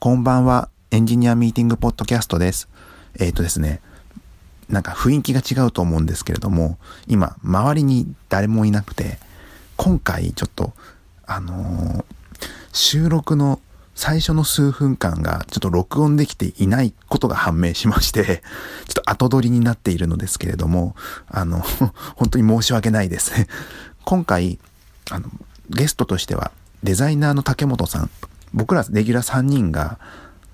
こんばんは。エンジニアミーティングポッドキャストです。えっ、とですね、なんか雰囲気が違うと思うんですけれども、今、周りに誰もいなくて、今回ちょっと、あのー収録の最初の数分間がちょっと録音できていないことが判明しまして、ちょっと後取りになっているのですけれども、あの、本当に申し訳ないです。今回、あの、ゲストとしては、デザイナーの竹本さん、僕らレギュラー3人が、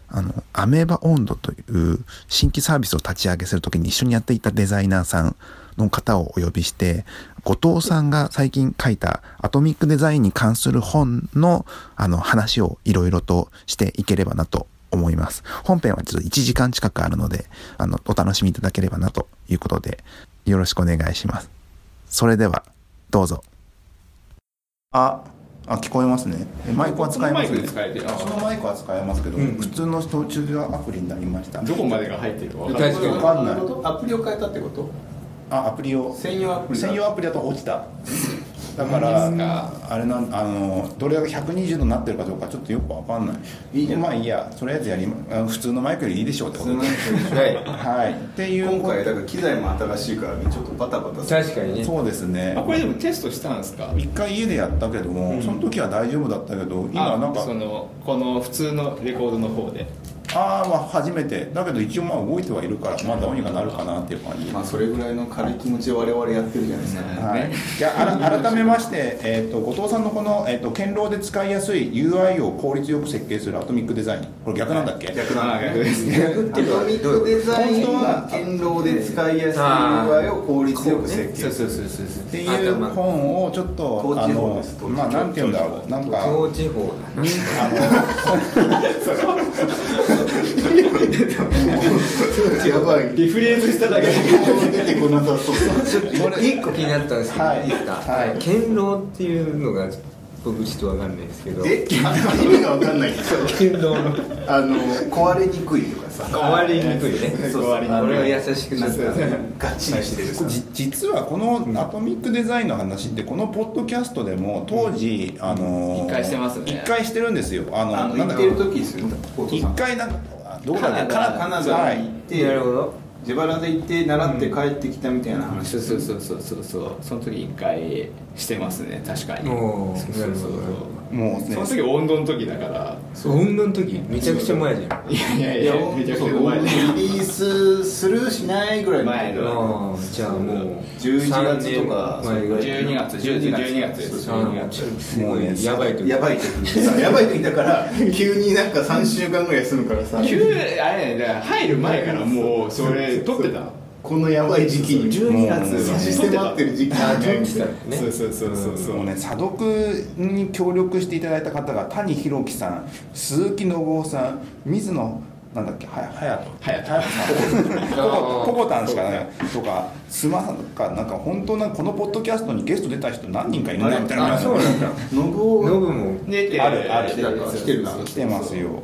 あの、アメーバ温度という新規サービスを立ち上げするときに一緒にやっていたデザイナーさんの方をお呼びして、後藤さんが最近書いたアトミックデザインに関する本のあの話をいろいろとしていければなと思います。本編はちょっと1時間近くあるので、あの、お楽しみいただければなということで、よろしくお願いします。それでは、どうぞ。あ、あ、聞こえますね。えマイクは使えます？ね。このマイクで使えてるあそのマイクは使えますけど、普通の途中でアプリになりました。どこまでが入ってるか分かんない確かにわかんないアプリを変えたってこと？あ、アプリを。専用アプリだ専用アプリだと落ちた。だからあれなんあのどれだけ120度になってるかどうかちょっとよくわかんない。いいまあいいや、とりあえずやりまあ普通のマイクよりいいでしょうってこと。で。はい。はい。っていう。今回だから機材も新しいからねちょっとバタバタする確かにね。そうですね。あ。これでもテストしたんですか？一回家でやったけども、その時は大丈夫だったけど、今なんかあそのこの普通のレコードの方でああまあ初めて。だけど一応まあ動いてはいるからまあどうにかなるかなっていう感じ。まあそれぐらいの軽い気持ちで我々やってるじゃないですか、はい、じゃあ改めまして、えー、と後藤さんのこの、えー、と堅牢で使いやすい UI を効率よく設計するアトミックデザイン。これ逆なんだっけ、逆なんだあ逆ですね逆っていうのはアトミックデザインはは堅牢で使いやすい UI を効率よく設計する。そうそうそうそう。っていう本をちょっと統あのまあなんて言うんだろう。なんか統治法だな やばい。リフレーズしただけ。で出てこなさそう。ちょっと一個気になったんですけど、はい。い、いですか、はい。堅牢っていうのが僕ちょっとわかんないですけど。え意味がわかんない。けどあの壊れにくいとかさ。壊れにくいね。そう壊れにくい。俺は優しくなった。ガチにしてる実はこのアトミックデザインの話ってこのポッドキャストでも当時、あの一回してますね。一回してるんですよ。あのあのなんだ行ってる時ですよ。一回なんかどこだっけ？カナダカナダに行って、なるほど自腹で行って習って帰ってきたみたいな話。そうそうそうそうそうそう。その時一回してますね。確かに。そうそうそう。なるもうね。その時温度の時だから。温度の時めちゃくちゃ前じゃん。いやいやいやめちゃくちゃそう前でリリースするしないぐらいの前の。じゃあもう11月とか。三年前ぐらい。12月12月12月です。あ12月のすごいやばい時。やばい時 やばい時だから急になんか3週間ぐらい休むからさ。急あれね入る前からもうそれ撮ってた？このやばい時期に。12月差し迫ってる時期あに準備したねそうそうそうそうそう。もうね査読に協力していただいた方が谷弘樹さん鈴木信夫さん水野なんだっけはやはやと。はやと。はやんポコタンしかないとかすまさんかなんか本当なこのポッドキャストにゲスト出た人何人かいるなみたいな。あそうなんだ。信夫ノブも。出てあるある。来てる。ますよ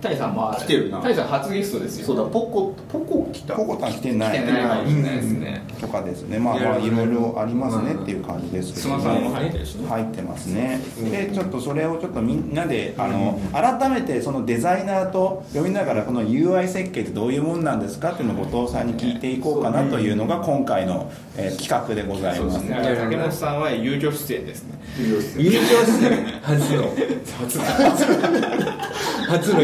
タイさんも来てるな。タイさん初ゲストですよ。そうだポコポコ来た。ポコタン来てない。来てないかもしれないですね。とかですね。まあまあいろいろ。ありますねっていう感じですけどスマさん。も入ってるしね。入ってますね、でちょっとそれをちょっとみんなであの、改めてそのデザイナーと読みながらこの UI 設計ってどういうもんなんですかっていうのを後藤さんに聞いていこうかなというのが今回の、えー企画でございます。すね。竹本さんは有料出演ですね。優勝して初の。初の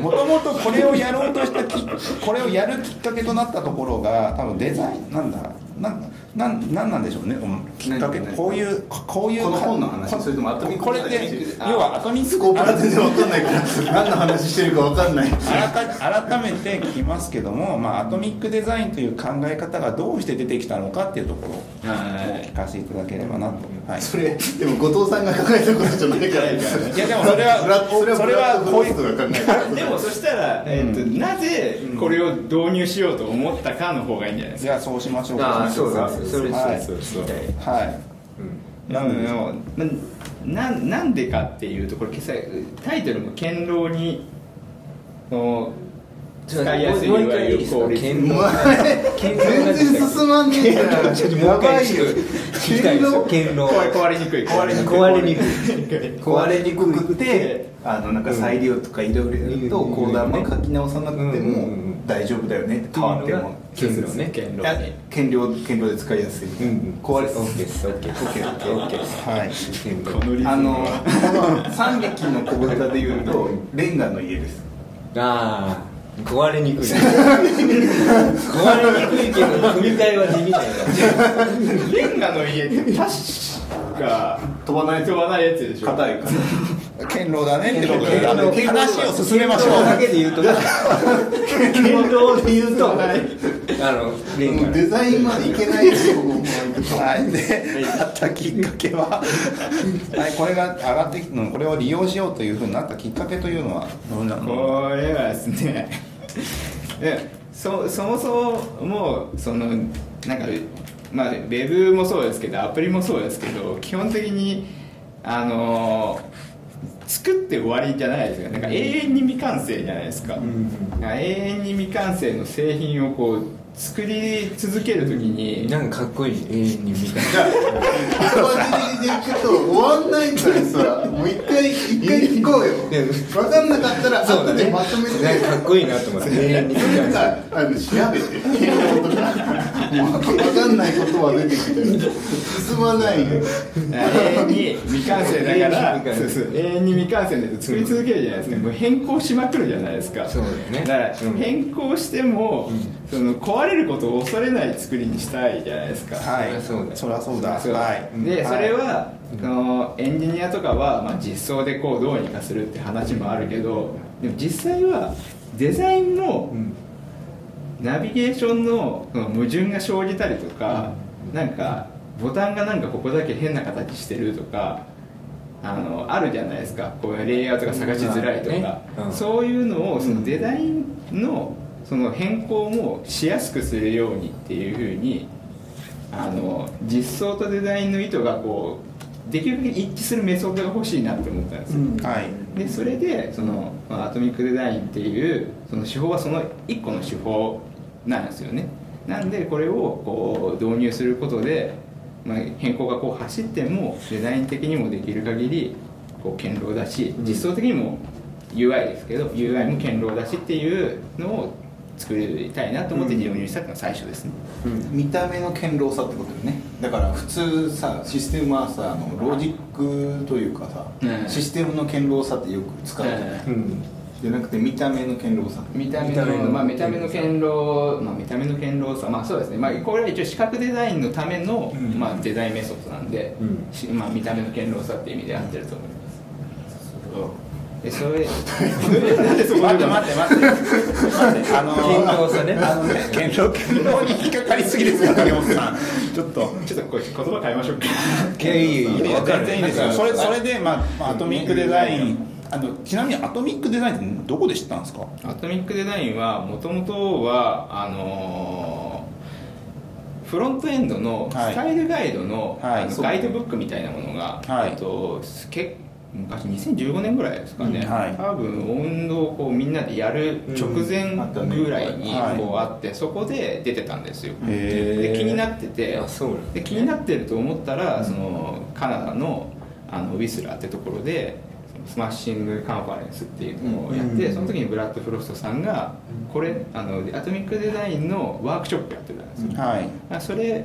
もともとこれをやろうとしたき これをやるきっかけとなったところが多分デザインなんだ。なんなんなんなんでしょうね。うんきっかけこういうこういうこの本の話こそれともアトミックこれって要はアトミック。スコープが全然わかんないから 何の話してるかわかんない。改改めて聞きますけども、まあ、アトミックデザインという考え方がどうして出てきたのかっていうところを聞かせていただければなと、はい、それでも後藤さんが考えたことじゃないから。いやでもそれはそれはそれはこういうブラッドフロストが考えたでもそしたら、えーとなぜこれを導入しようと思ったかの方がいいんじゃないですじゃあそうしましょうか。ああそうだそれはいそうそうはい。かなんでしょなななんでかっていうとこれ今朝タイトルも「堅牢に」の全然進まんやばいよ。壊れにくい。壊れにくい。壊れにくい。壊れにくくて。あのなんか再利用とかいろいろやるとうん。コーダーも書き直さなくてもん。大丈夫だよねって変わっても。ねで使いやすい。壊れオッケーですオッケーです。オッケーオッケーです。はい。剣道このリズム。あのはこの三撃の小豚でいうとレンガの家です。ああ壊れにくい。壊れにくいけど組み替えはできないからレンガの家って確か飛ばない飛ばないやつでしょ。硬いから。堅牢だねってことで話を進めましょう。だけで言うと剣道で言うとあのレンガ。デザインまでいけないですよはい、で、やったきっかけは、はい、これが上がってきたの、これを利用しようと。いうふうになったきっかけというのは、どうなのこれはですね えそそもそももうそのなんかまあウェブもそうですけどアプリもそうですけど基本的にあの作って終わりじゃないですかなんか永遠に未完成じゃないですか,、永遠に未完成の製品をこう作り続けるときに、なんかかっこいい永遠に見たいでちょっと終わんないから。さもう一回一回聞こうよ。分かんなかったら後でまとめて。なんかかっこいいなと思って。永遠に見なんたいかあの調べて分かんないことは出てきてる。進まないよ。永遠に未完成だから。永遠に未完成で作り続けるじゃないですか、もう変更しまくるじゃないですか。そうだよね。だからうん。変更しても、その壊れることを恐れない作りにしたいじゃないですか。はい、そりゃそうだよそりゃそうだ。そう。はい。で、はいそれは、そのエンジニアとかは、まあ、実装でこうどうにかするって話もあるけどでも実際はデザインも、ナビゲーションのその矛盾が生じたりとか、なんかボタンがなんかここだけ変な形してるとかあのあるじゃないですか。こういうレイアウトが探しづらいとか、うんねうん。そういうのをそのデザインのその変更もしやすくするようにっていうふうにあの実装とデザインの意図がこうできるだけ一致するメソッドが欲しいなって思ったんですよ、はい。でそれでそのまあアトミックデザインっていうその手法はその一個の手法なんですよね。なんでこれをこう導入することで、まあ、変更がこう走ってもデザイン的にもできる限りこう堅牢だし実装的にも UI ですけど UI も堅牢だしっていうのを作りたいなと思って導入したのが最初ですね、見た目の堅牢さってことよね。だから普通さシステムはさあのロジックというかさ、うん。システムの堅牢さってよく使うじゃない、うん。じゃなくて見た目の堅牢さ。見た目の見た目のまあ、見た目の堅牢、まあ、見た目の堅牢さ。まあそうですね、まあ、これは一応視覚デザインのための、うん。まあ、デザインメソッドなんで、うん。しまあ、見た目の堅牢さっていう意味で合ってると思いますでそれなんでそこ待って待って待って。待って、あの堅牢さねあのね、堅牢、堅牢に引っかかりすぎですよ、影本さん。ちょっと。ちょっとこれ言葉変えましょうかいやいいよいいよわかる全然いいですよ。それ、それで、まあ、まあアトミックデザイン。あの、ちなみにアトミックデザインってどこで知ったんですか？アトミックデザインはもともとはあのーフロントエンドのはいスタイルガイドの,、はいあのガイドブックみたいなものが、はいとけ昔2015年ぐらいですかね、うんはい。多分運動をこうみんなでやる直前ぐらいにはい。こうあってそこで出てたんですよ。で気になってて。あそうなんで気になってると思ったらそのカナダのあのウィスラーってところで Smashing Conference っていうのをやって、うん。その時にブラッド・フロストさんがこれあの Atomic Design のワークショップやってたんですよ、はい。あそれ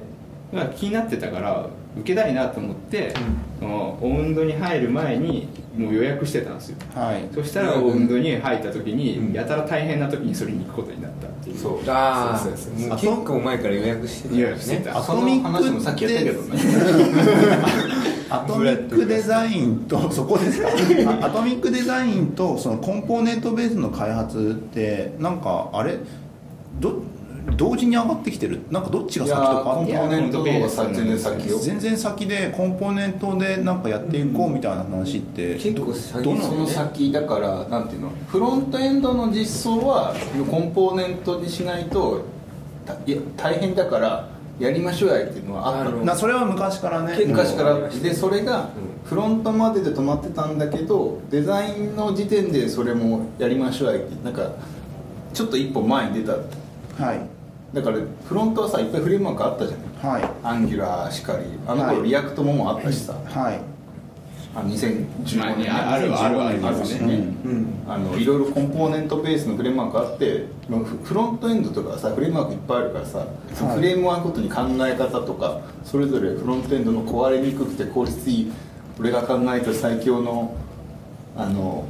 が気になってたから受けたいなと思って、そのオウンドに入る前にもう予約してたんですよ。はい。そしたらオウンドに入った時に、うん。やたら大変な時にそれに行くことになったっていう。そう。ああそうそうそうもう結構前から予約してた予約してた。アその話もさっきやったけどね。アトミックデザインと そこですか？あアトミックデザインとそのコンポーネントベースの開発ってなんかあれ？ど同時に上がってきてる。なんかどっちが先とかコンポーネントの方がさ全然先でコンポーネントでなんかやっていこうみたいな話って結構ど先どのその先だからなんていうの？フロントエンドの実装はコンポーネントにしないとたいや大変だからやりましょうやっていうのはあったなそれは昔からね。昔から。うん。でそれがフロントまでで止まってたんだけどデザインの時点でそれもやりましょうやってなんかちょっと一歩前に出た。はいだからフロントはさいっぱいフレームワークあったじゃないはい。 Angular しかり。あのはい。頃 React ももうあったしさ、はい。あ2015まあね年あるあるありますね。あるしあのいろいろコンポーネントベースのフレームワークあってフフロントエンドとかさフレームワークいっぱいあるからさ、そのフレームワークごとに考え方とかそれぞれフロントエンドの壊れにくくて効率いい俺が考えた最強のあの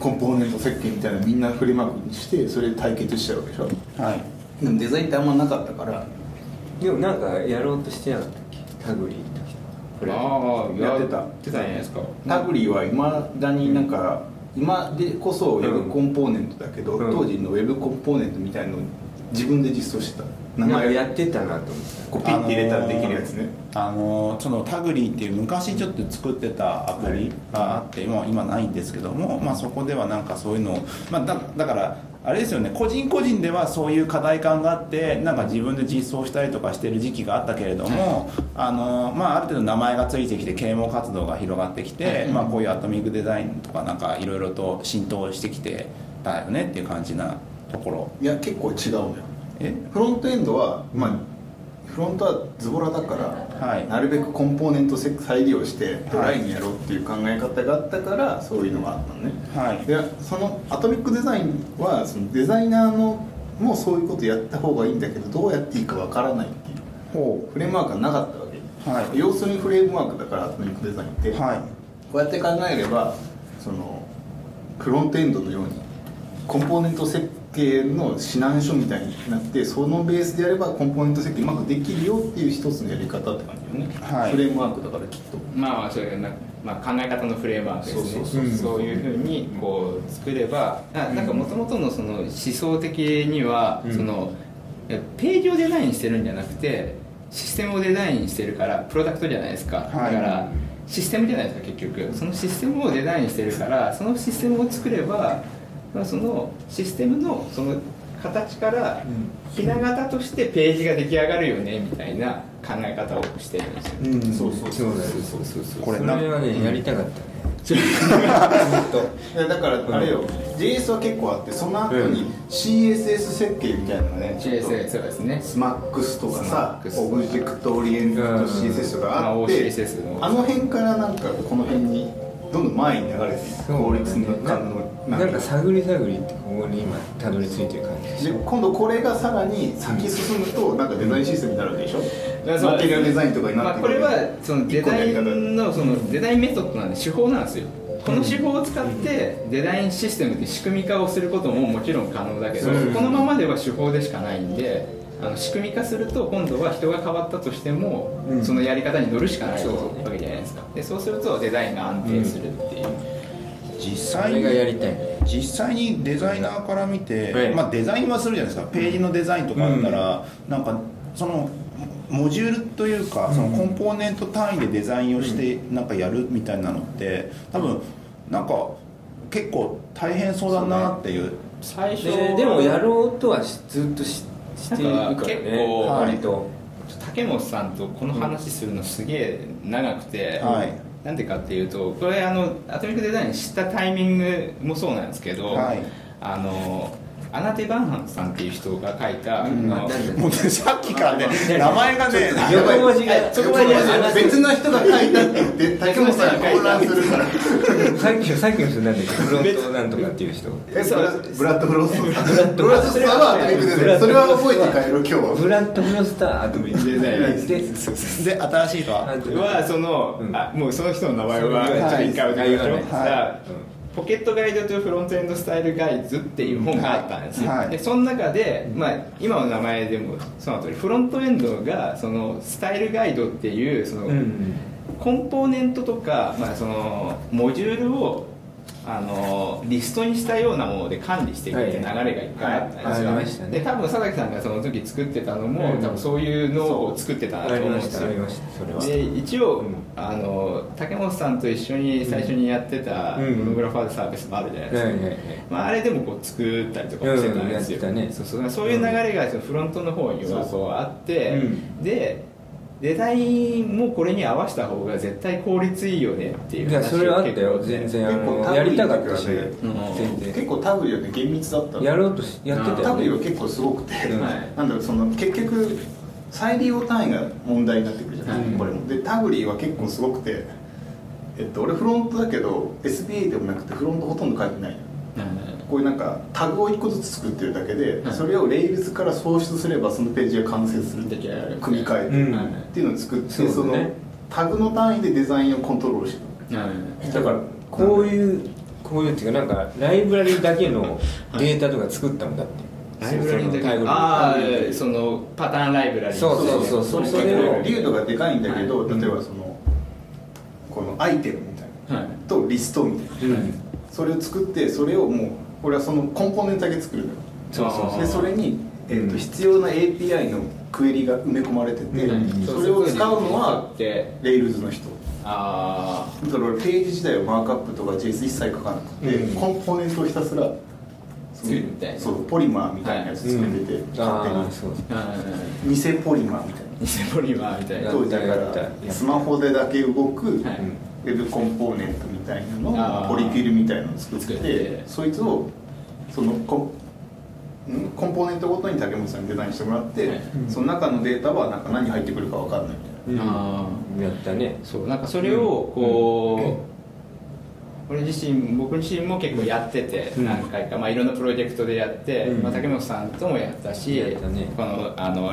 コンポーネント設計みたいなのみんなフレームワークにしてそれで対決しちゃうわけでしょ。はいでもデザインってあんまなかったから。でもなんかやろうとしてなかったっけ？タグリーの時これああやってた。やってた。じゃないですか。タグリーはいまだになんか今でこそウェブコンポーネントだけど、うん。当時のウェブコンポーネントみたいのを自分で実装してた。名前やってたなと思ってこうピッて入れたらできるやつね、あのーそのタグリーっていう昔ちょっと作ってたアプリがあって、もう今ないんですけども、まあ、そこではなんかそういうのを、まあ、だだからあれですよね。個人個人ではそういう課題感があってなんか自分で実装したりとかしてる時期があったけれども、あのーまあ、ある程度名前がついてきて啓蒙活動が広がってきて、まあ、こういうアトミックデザインとかなんかいろいろと浸透してきてたよねっていう感じなところ。いや結構違うのよ。え？フロントエンドは、まあ、フロントはズボラだから、はい。なるべくコンポーネントせ再利用してドライにやろうっていう考え方があったからそういうのがあったのね、はい。でそのアトミックデザインはそのデザイナーのもそういうことやった方がいいんだけどどうやっていいかわからないっていうほフレームワークがなかったわけ、はい。要するにフレームワークだからアトミックデザインって、うはい。こうやって考えればそのフロントエンドのようにコンポーネント設計の指南書みたいになってそのベースでやればコンポーネント設計うまくできるよっていう一つのやり方って感じよね、はい。フレームワークだからきっと。まあまあそういうな、まあ、考え方のフレームワークですね。そうそうそういうふうにこう作ればあなんかもともとのその思想的には、そのページをデザインしてるんじゃなくてシステムをデザインしてるからプロダクトじゃないですか、はい。だからシステムじゃないですか結局。そのシステムをデザインしてるからそのシステムを作れば、まあ、そのシステムのその形からひな形としてページが出来上がるよねみたいな考え方をしてるんですよ、うん。そうそうそうだそうそうそうこれなそれはねやりたかったねずっとだからあれよ、JS は結構あってその後に CSS 設計みたいなのがねちょっと CSS そうですねスマックスとかさ SMAX オブジェクトオリエント CSS とかあっまあてあの辺からなんかこの辺にどんどん前に流れていく効率の感のなんか探り探りってここに今たどり着いてる感じでしでょ今度これがさらに先進むとなんかデザインシステムになるわけでしょ、だからマテリアルデザインとかになまあ、ってくるこれはそのデザインのそのデザインメソッドなんで手法なんですよ。この手法を使ってデザインシステムって仕組み化をすることももちろん可能だけどうん。このままでは手法でしかないんであの仕組み化すると今度は人が変わったとしてもそのやり方に乗るしかないわけじゃないですか。でそうするとデザインが安定する。う実際にそれがやりたいね実際にデザイナーから見て、はいまあ、デザインはするじゃないですか。ページのデザインとかあったら、なんかそのモジュールというかそのコンポーネント単位でデザインをしてなんかやるみたいなのって多分なんか結構大変そうだなっていう。最初ででもやろうとはしずっとししているからなんか結ね構割と竹本さんとこの話するのすげえ長くて、はいなんでかっていうとこれあのアトミックデザイン知ったタイミングもそうなんですけど、はい。あのアナテ・バンハンさんっていう人が書いた、うん。あのなんだ？もうねさっきからね名前がね横文字がそこまで別の人が書いたって言って 竹本さんが混乱するから。さっきのさっきの人なんだっけフロントなんとかっていう人。えブラブラッド・フロストブラッドフロストはアトミックデザインそれは覚えて帰ろう今日は。ブラッド・フロスターアトミックデザインでで新しいのは？はその、うん。あもうその人の名前ははいちょっと一回はいましょう、はい。さポケットガイドとフロントエンドスタイルガイズっていう本があったんですよ、はい。はいでその中で、まあ、今の名前でもその通りフロントエンドがそのスタイルガイドっていうその、うん。コンポーネントとか、まあ、そのモジュールをあのリストにしたようなもので管理していくって流れが一回あったんです。よ、ねで多分佐々木さんがその時作ってたのも、うん。多分そういうのを作ってたなと思うんですよ。で一応、うん。あの竹本さんと一緒に最初にやってたうんモノグラファーズサービスもあるじゃないですか、まあ、あれでもこう作ったりとかもしてたんですよ、そうそう。そういう流れがそのフロントの方にはこうあって、うん。でデザインもこれに合わせた方が絶対効率いいよねっていういやそれはあったよ。結構全然あ結構タブのやりたかったしリーだうん。全然結構タブリはね厳密だったの。やろうとしやってたよね。タブリは結構すごくて、なんだろうその結局再利用単位が問題になってくるじゃない？ですか、はいこれも。でタブリは結構すごくて、えっと、俺フロントだけど SBA でもなくてフロントほとんど書いてないのこういうなんかタグを1個ずつ作ってるだけで、はい。それを Rails から送出すればそのページが完成するできる組み替えて、うん。っていうのを作ってそのタグの単位でデザインをコントロールしてうんだからこういうこういうっていうかなんかライブラリだけのデータとか作ったんだって。ライブラリだけ。そのタイムああそのパターンライブラリそうそうそうそれそれをリュードがでかいんだけど、はい。例えばそのこのアイテムみたいな、はい。とリストみたいな、うんそれを作ってそれをもう俺はそのコンポーネントだけ作るのよ。そうそうそう。でそれに、えーとうん。必要な API のクエリが埋め込まれてて、うん。それを使うのはで Rails の人。あだから俺ページ自体はマークアップとか JS 一切書かなくて、うん。コンポーネントをひたすら作るみたいなそうポリマーみたいなやつ作ってて、うん。勝ああ手に偽ポリマーみたいな。偽ポリマーみたいな。当時だからスマホでだけ動く、はいウェブコンポーネントみたいなのをポリフィルみたいなのを作って作って。そいつをそのコん？コンポーネントごとに竹本さんにデザインしてもらって、はい。その中のデータはなんか何入ってくるか分かんないみたいな。うん。あやったね。そう。なんかそれをこう、俺自身僕自身も結構やってて、うん。何回か、まあ、いろんなプロジェクトでやって、うん。まあ、竹本さんともやったしやったね。このあの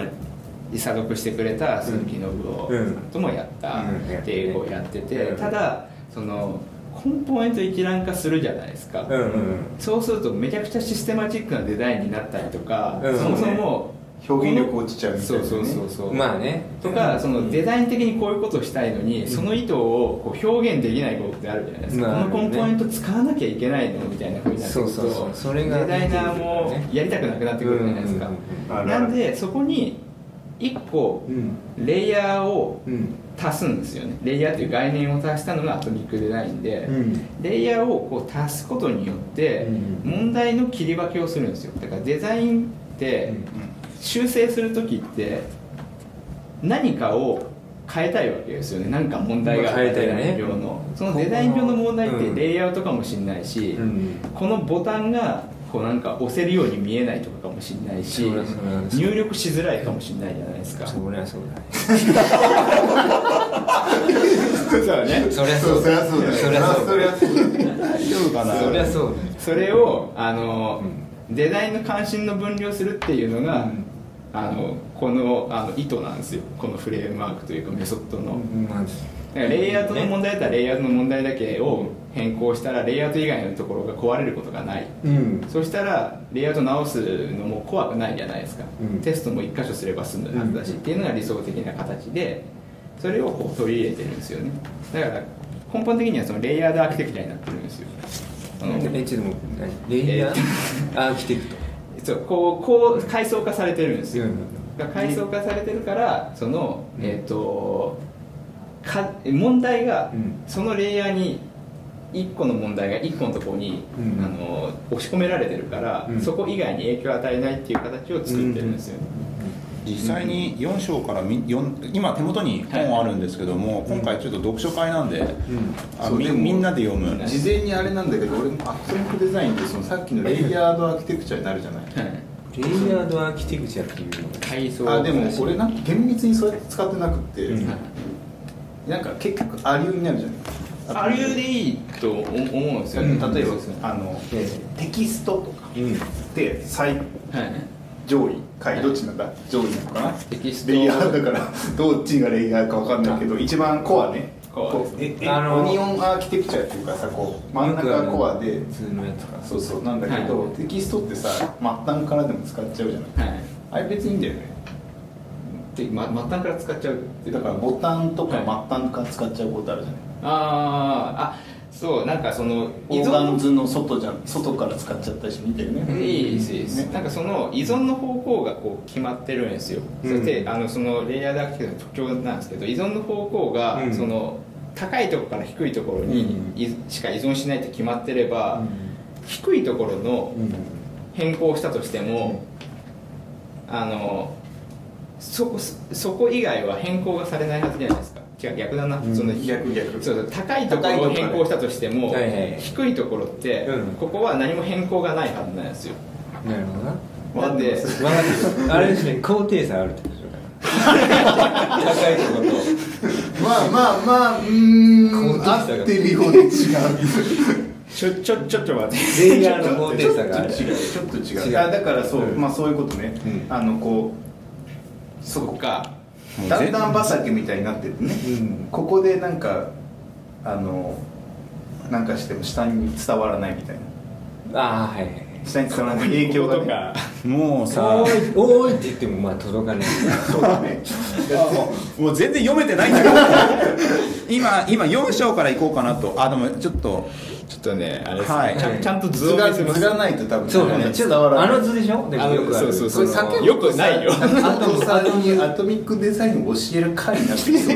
リサ読してくれた鈴木信夫うんともやったうん。っていうのをやってて、うん。ただそのコンポーネント一覧化するじゃないですか、うん。うん。そうするとめちゃくちゃシステマチックなデザインになったりとか、うん。そもそも表現力落ちちゃうみたいな、ね、そうそうそうそう。まあね。とかそのデザイン的にこういうことをしたいのに、その意図をこう表現できないことってあるじゃないですか、まあこのコンポーネント使わなきゃいけないのみたいなふうになってくるとそうそうそう。それがデザイナーもやりたくなくなってくるじゃないですか、うん。うん。うん。なんでそこに1個うん。レイヤーをうん。足すんですよね。レイヤーという概念を足したのがアトミックデザインで、うん。レイヤーをこう足すことによってうん。問題の切り分けをするんですよ。だからデザインって修正する時って何かを変えたいわけですよね。何か問題があった変えたいね。デザイン上のそのデザイン上の問題ってレイアウトかもしれないし、うん。このボタンがこうなんか押せるように見えないとかかもしれないし入力しづらいかもしれないじゃないですか。そりゃそうだそうね。そりゃそうそりゃそうだよそりゃそうそりゃそうだよ。大丈夫かなそりゃそうそれをあの、デザインの関心の分離をするっていうのが、うん。あのこのあの意図なんですよ。このフレームワークというかメソッドの、まあだからレイアウトの問題だったらレイアウトの問題だけを変更したらレイアウト以外のところが壊れることがない。うん。そしたらレイアウト直すのも怖くないじゃないですか、うん。テストも1箇所すれば済むはずだし、うん。っていうのが理想的な形でそれをこう取り入れてるんですよね。だから根本的にはそのレイヤードアーキテクチャになってるんですよ。あのえちょっともレイヤー？アーキテクト。そうこうこう階層化されてるんですよ、うん。階層化されてるからその、えっ、とか問題が、うん。そのレイヤーに1個の問題が1個のところに、うん。あの押し込められてるから、うん。そこ以外に影響を与えないっていう形を作ってるんですよ。ね、実際に4章からみ4今手元に本あるんですけども、今回ちょっと読書会なんで、あみみんなで読む。事前にあれなんだけど俺もアクトミックデザインってそのさっきのレイヤードアーキテクチャになるじゃない。はい。レイヤードアーキテクチャっていうのが。あでも俺なんか厳密にそうやって使ってなくって、うんなんか結局アリューになるじゃない？あるでいいと思思うんですよね、例えばね。あのえテキストとかうん。で最はい上位下位どっちなんだ？上位なのかな？テキスト。レイヤーだから どっちがレイヤーかわかんないけど一番コアね。コア。こうええあの Onion Architecture っていうかさこう真ん中がコアで。普通のやつか。そうそうなんだけど、はい。テキストってさ末端からでも使っちゃうじゃない？はい。あれ別にいいんだよねで、ま、末端から使っちゃうってだからボタンとかは末端から使っちゃうことあるじゃない。あーあそうなんかその Organisms の外じゃ外から使っちゃったりして見てるね。いいですいいです、ね。なんかその依存の方向がこう決まってるんですよ、うん。そしてあのそのレイヤーだけの特徴なんですけど依存の方向が、うん。その高いところから低いところにしか依存しないって決まってれば、低いところのうん。変更をしたとしても、あのそこそこ以外は変更がされないはずじゃないですか。違う逆だな、その逆逆。そうそう。高いところを変更したとしても、はいはい低いところって、うんここは何も変更がないはずなんですよ。なるほどな。なんで？分かってるあれですね高低差あるってことでしょ。高いところと まあまあまあうーん高低差が合ってるようで違う。ちょちょちょっと待って。レイヤーの高低差がある。ちょっと違う。ちょっと違う違うあだからそう、うん。まあそういうことね、うん。あのこそこか。う段々畑みたいになっててね、うん。ここでなんかあのなんかしても下に伝わらないみたいな。ああはいはい下に伝わらない影響が、ね、もうさ。おーいおーいって言ってもまあ届かない。そうだね。もう。全然読めてないんだけど 今今4章からいこうかなと。あでもちょっとちょっとねあれですね、はい。ちゃんちゃんと図図がを見せます。図がないと多分そうだね。伝わらない。あの図でしょ？でもよくある。そうそうそう。こよくないよ。あとさにアトミックデザインを教える会になってきそ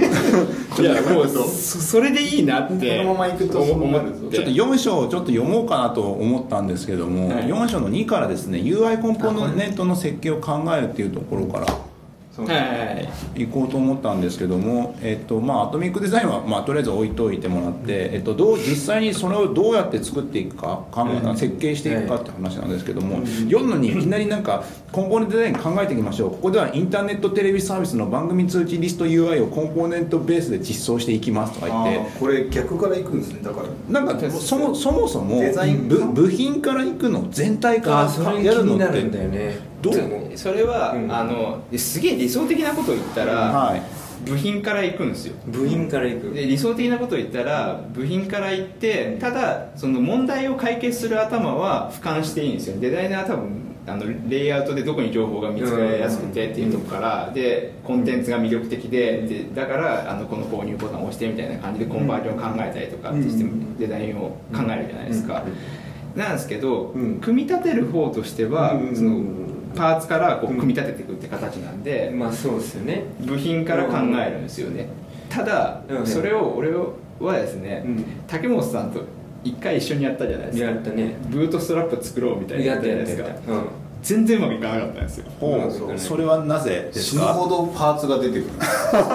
う。いやもうそそれでいいなってこのまま行くとそうなるぞ。思って。ちょっと4章をちょっと読もうかなと思ったんですけども、はい。4章の2からですね UI コンポーネントの設計を考えるっていうところから行こうと思ったんですけども、えっとまあ、アトミックデザインは、まあ、とりあえず置いといてもらって、えっと、どう実際にそれをどうやって作っていくか考え、うん。設計していくかって話なんですけども、うん。4の2いきなりなんかコンポーネントデザイン考えていきましょう。ここではインターネットテレビサービスの番組通知リスト UI をコンポーネントベースで実装していきますとか言って。これ逆から行くんですね。だからなんかそもそもそもデザイン部部品からいくの全体からやるのってよねどうそれは、うん。あのすげえ理想的なことを言ったら、はい。部品から行くんですよ。部員からいく。で理想的なことを言ったら部品から行ってただその問題を解決する頭は俯瞰していいんですよ。デザイナーは多分あのレイアウトでどこに情報が見つかりやすくてっていうところからでコンテンツが魅力的ででだからあのこの購入ボタンを押してみたいな感じでコンバージョンを考えたりとかシステムデザインを考えるじゃないですか。なんですけどうん。組み立てる方としてはうん。そのパーツからこう組み立てていくって形なんでまあそうですよね。部品から考えるんですよね。ただうん。それを俺はですねうん。竹本さんと一回一緒にやったじゃないですか。やったね。ブートストラップ作ろうみたいなやったじゃないですか。全然うまくいかなかったんですよ。ほう。そうそれはなぜです死ぬかほどパーツが出てくる。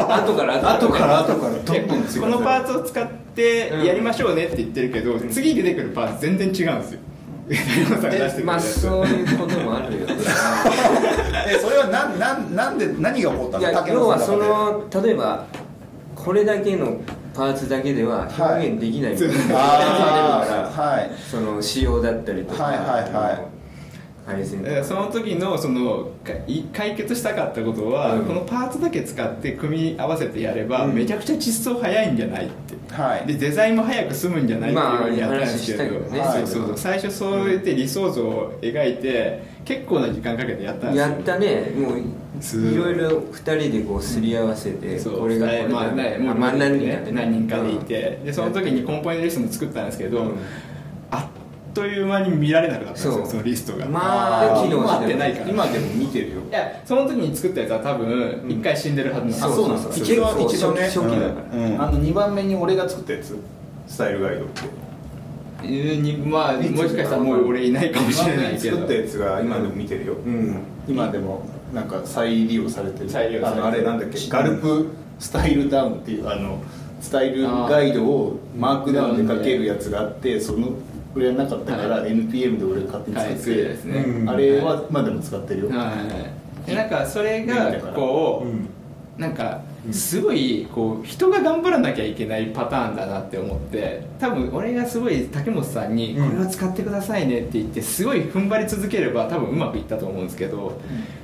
後から後から。後からどこのパーツを使ってやりましょうねって言ってるけど、次出てくるパーツ全然違うんですよまあそういうこともあるよ。ね えそれはなんなんなんで何が起こったの？竹要はその例えばこれだけのパーツだけでは表現できないものがいっぱいはい。その仕様だったりとか。はいはいはい配線とか。だからその時のその解決したかったことは、うん。このパーツだけ使って組み合わせてやれば、うん。めちゃくちゃ実装早いんじゃないって。はい。でデザインも早く済むんじゃないっていうふうにやったんですけど、まあね。そうそうそう。最初そうやって理想像を描いて結構な時間かけてやったんですよ。やったね。もすうい。ろいろ二人でこうすり合わせてそう。これがこれだ。まあねもうまあ何人ねかで何人かでいて、でその時にコンポーネントリストも作ったんですけど、うん。あっという間に見られなくなったんですよそのリストが、まあ機能合ってないから今でも見てるよ。いやその時に作ったやつは多分一回死んでるはずなんそうなんですか。一度そう一度ね初期だから。あの2番目に俺が作ったやつ。スタイルガイドって。えーにまあもしかしたらもう俺いないかもしれないけど。作ったやつが今でも見てるよ、うん。今でもなんか再利用されてる。再利用されてる。あれなんだっけ？ガルプスタイルダウンっていうあのスタイルガイドをマークダウンで書けるやつがあってその俺はなかったから、はい。NPM で俺が勝手にはい作って、やつね、うん。あれは今でも使ってるよ、はいでなんかそれがこう、うん。なんかすごいこう人が頑張らなきゃいけないパターンだなって思って多分俺がすごい竹本さんに「うん。これを使ってくださいね」って言ってすごい踏ん張り続ければ多分うまくいったと思うんですけど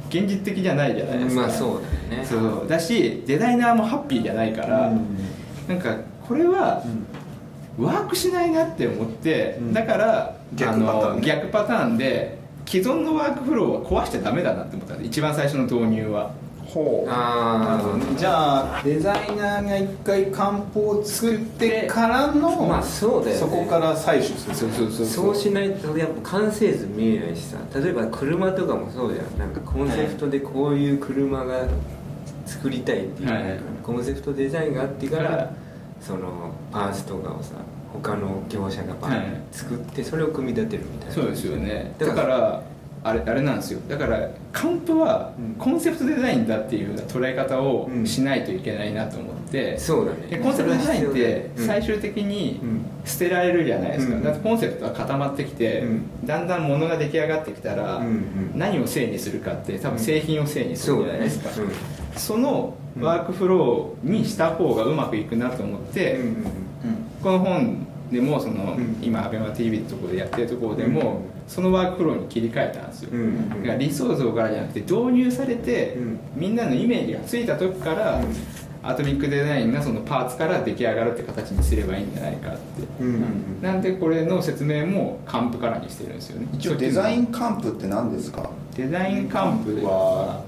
現実的じゃないじゃないですか。まあそうだよね。そう。だしデザイナーもハッピーじゃないから、なんかこれはワークしないなって思って、うん。だから逆パターンあの逆パターンで既存のワークフローは壊しちゃダメだなって思ったんです。一番最初の導入は。ほう。ああじゃあデザイナーが一回漢方を作ってからのまあそうだよね。そこから採取する。そうそうそうそう。しないとやっぱ完成図見えないしさ。例えば車とかもそうじゃんなんかコンセプトでこういう車が作りたいっていう、はいコンセプトデザインがあってから、はいそのパーツとかをさ他の業者がバーはい。ン作ってそれを組み立てるみたいな。そうですよね。だだかからあれあれなんですよ。だからカンプはうん。コンセプトデザインだっていうような捉え方をうん。しないといけないなと思って、そうだね。でコンセプトデザインってうん。最終的にうん。捨てられるじゃないですか、うん。だってコンセプトが固まってきて、うん。だんだん物が出来上がってきたら、うんうん。何をせいにするかって多分製品をせいにするじゃないですか、そのワークフローにした方がうまくいくなと思って、うんうんこの本でもその、うん。今 ABEMATV ってところでやってるところでも、うん。そのワークフローに切り替えたんですよ、うんうんだから理想像からじゃなくて導入されて、うん。みんなのイメージがついた時から、うん。アトミックデザインがそのパーツから出来上がるって形にすればいいんじゃないかって、うんうんなんでこれの説明もカンプからにしてるんですよね。一応デザインカンプって何ですか？デザインカンプは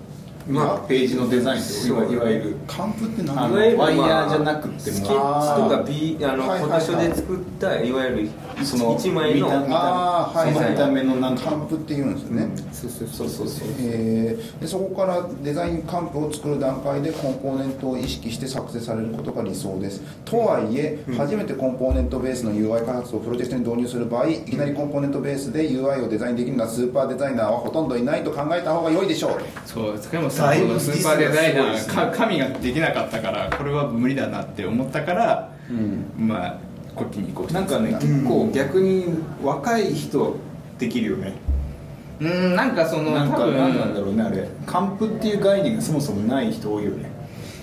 まあページのデザインってそう。いわゆるカンプって何ワイヤーじゃなくても。スケッチとか B あのはいはいはい。フォトショーで作ったいわゆるその一枚のあーはい見た目のなんかカンプって言うんですね、そうそうそうそうそう。えー。でそこからデザインカンプを作る段階でコンポーネントを意識して作成されることが理想です。とはいえ、初めてコンポーネントベースの UI 開発をプロジェクトに導入する場合いきなりコンポーネントベースで UI をデザインできるのはスーパーデザイナーはほとんどいないと考えた方が良いでしょう。そう塚本さんスーパーデザイナーね。か神ができなかったからこれは無理だなって思ったから、うん。まあこっちに行こうなんかね結構逆に若い人できるよね。うんなんかそのなんか何なんだろうねあれ。カンプっていう概念がそもそもない人多いよね。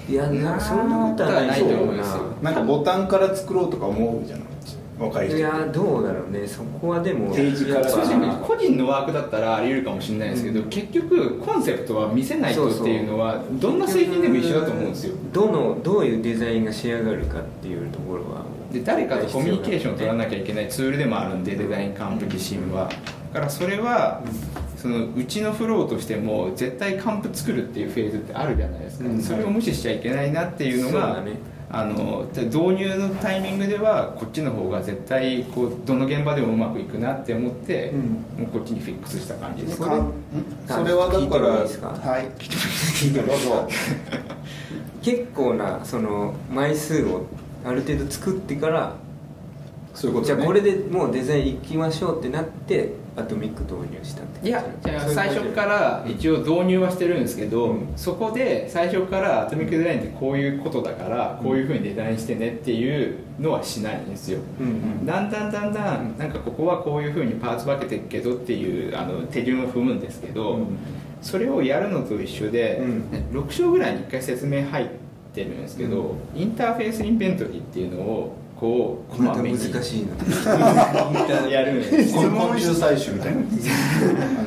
いやなそんなことはないと思うななんかボタンから作ろうとか思うじゃない若い人。いやどうだろうね。そこはでもから。個人のワークだったらあり得るかもしれないですけど、結局コンセプトは見せないとっていうのはどんな製品でも一緒だと思うんですよ。どのどういうデザインが仕上がるかっていうところはで誰かとコミュニケーションを取らなきゃいけないツールでもあるんでデザインカンプ自身は。だからそれはそのうちのフローとしても絶対カンプ作るっていうフェーズってあるじゃないですか、うん。それを無視しちゃいけないなっていうのがあの導入のタイミングではこっちの方が絶対こうどの現場でもうまくいくなって思って、うん。もうこっちにフィックスした感じです。それそれはだから聞いてもいいですか？はい。結構なその枚数をある程度作ってからそういうことね。じゃあこれでもうデザイン行きましょうってなってアトミック導入したっていやじゃあ最初から一応導入はしてるんですけど、うん。そこで最初からアトミックデザインってこういうことだからこういうふうにデザインしてねっていうのはしないんですよ、うんうん。だんだんだんだんなんかここはこういうふうにパーツ分けてるけどっていうあの手順を踏むんですけど、うん。それをやるのと一緒で、うん。6章ぐらいに1回説明入ってるんですけど、インターフェースインベントリーっていうのをこうこまた難まめにしいな。やるんです昆虫採集みたいな。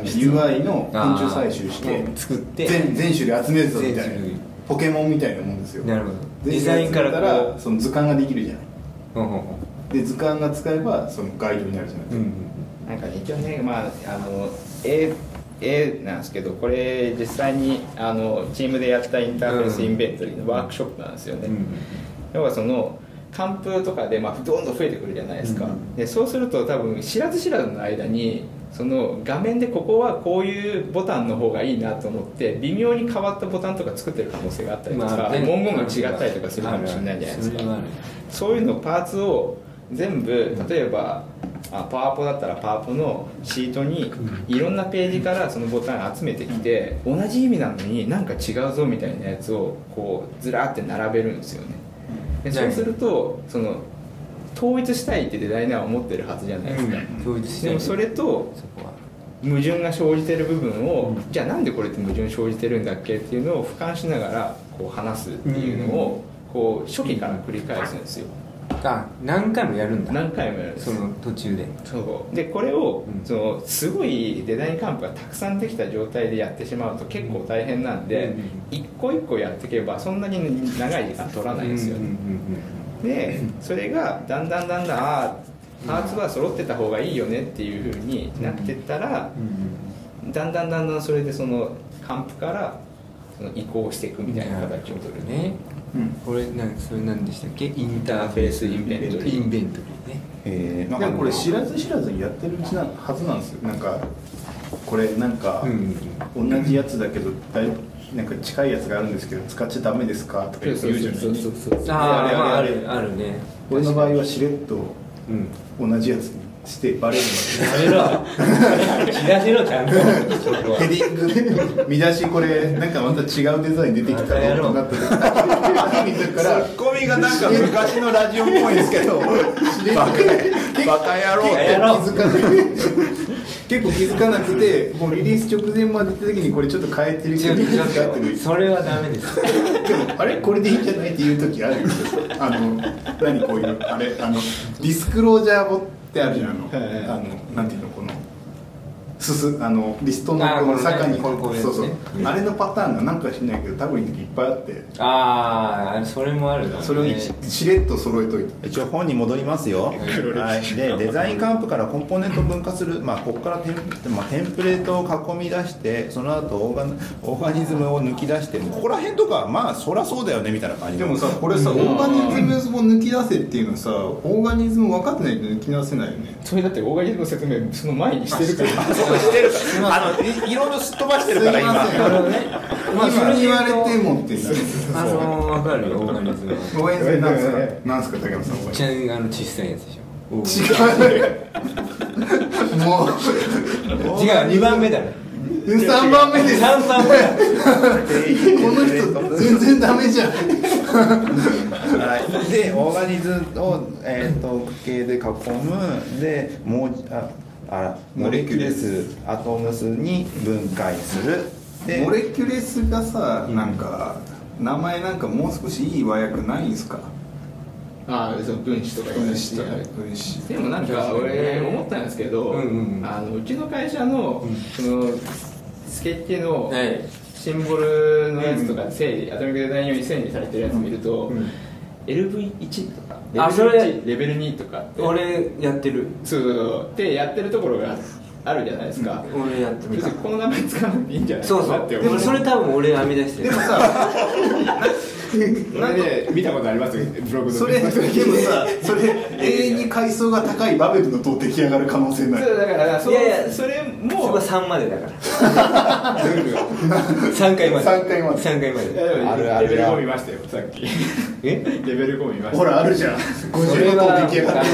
UI の昆虫採集してうん作って全全種類集めるぞみたいな。ポケモンみたいなもんですよ。なるほど。全デザインから種類集めたこらその図鑑ができるじゃない。で図鑑が使えばそのガイドになるじゃない、ううんなんかね一応ねまああの絵絵なんですけどこれ実際にあのチームでやったインターフェースインベントリーのワークショップなんですよね、うん要はその寒風とかで、まあ、どんどん増えてくるじゃないですか、うんでそうすると多分知らず知らずの間にその画面でここはこういうボタンの方がいいなと思って微妙に変わったボタンとか作ってる可能性があったりとか、まあね。文言が違ったりとかするかもしれないじゃないですか。そういうのパーツを全部例えばあパワポだったらパワポのシートにいろんなページからそのボタン集めてきて同じ意味なのになんか違うぞみたいなやつをこうずらーって並べるんですよね。でそうするとその統一したいってデザイナーは思ってるはずじゃないですか、統一してでもそれと矛盾が生じてる部分を、うん。じゃあなんでこれって矛盾生じてるんだっけっていうのを俯瞰しながらこう話すっていうのをこう初期から繰り返すんですよあ何回もやるんだ。何回もやるその途中で。そう。でこれを、うん。そのすごいデザインカンプがたくさんできた状態でやってしまうと結構大変なんで、うん一個一個やっていけばそんなに長い時間取らないんですよ、うんうんでそれがだんだんだん。だんああパーツは揃ってた方がいいよねっていうふうになってったらうんうんだんだんだんだんそれでそのカンプからその移行していくみたいな形を取るね。うん。これなんそれ何でしたっけ？インターフェースインベントリー。インベントリーね。えーでもこれ知らず知らずにやってるうちなはずなんですよ。なんかこれなんかうん。同じやつだけどだいなんか近いやつがあるんですけど使っちゃダメですか？とか言うじゃない？そうそうそうあああれあれまあるあるね俺の場合はしれっとうん同じやつにしてバレるまやめろ。知らせろ。ちゃんとヘディング見出しこれなんかまた違うデザイン出てきたやろなってるからツッコミがなんか昔のラジオっぽいですけどバカ バカ野郎。やろ気づかない結構気づかなくてもうリリース直前まで行った時にこれちょっと変えてる気づかってる。それはダメです。でもあれ？これでいいんじゃない？っていう時あるんですよ。あの何？こういうあれ？あのディスクロージャーボってあるじゃんあの,、はいはい。あのなんていうのこのすすあのリストのこのにこね。そうそう、うんあれのパターンがなんか知んないけど多分いっぱいあって。ああそれもあるだねそれをしれっと揃えといて。一応本に戻りますよ、はい、でデザインカンプからコンポーネントを分化する、まあ、ここからテン,、まあ、テンプレートを囲み出してその後オーガオーガニズムを抜き出してここら辺とかまあそりゃそうだよねみたいな感じ。でもさこれさ、オーガニズムを抜き出せっていうのさオーガニズム分かってないと抜き出せないよね。それだってオーガニズムの説明その前にしてるからしてるからあのいいろいろすっ飛ばしてるから今。すいませんあそ今れ言われてもってなるあの分かるよオーガニズムはオーガニズムなんすかなんすか竹山さんちなみにあの小さいやつでしょム違うもう違う2番目だね3番目です3番目だこの人全然ダメじゃんはい、でオーガニズムを、えー、と区形で囲むでもうああモレキュレスアトムスに分解する。でモレキュレスがさなんか名前なんかもう少しいい和訳ないんすか？ああその分子とか分子とか分子。でもなんか俺思ったんですけど、うんうんうん。あのうちの会社のそのスケッチのはい。シンボルのやつとか整理、アトミックデザイン用に整理されてるやつ見ると、うん LV1 とか？レベル1レベル2とかって？俺やってる。そうそうそう。ってやってるところがあるじゃないですか、俺やってみた。別にこの名前使わなくていいんじゃない？そうそう。でもそれ多分俺編み出してる。でもさ俺ね見たことありますよブログの。それでもさそれ永遠に階層が高いバベルの塔出来上がる可能性ない。そうだからそういやいやそれそこもは3までだから。ルールが3回まで。三回まで。3回まいでやでもあるある。レベル5見ましたよさっき。え？レベル5見ました。ほらあるじゃん。そ50れはの塔出来上がる。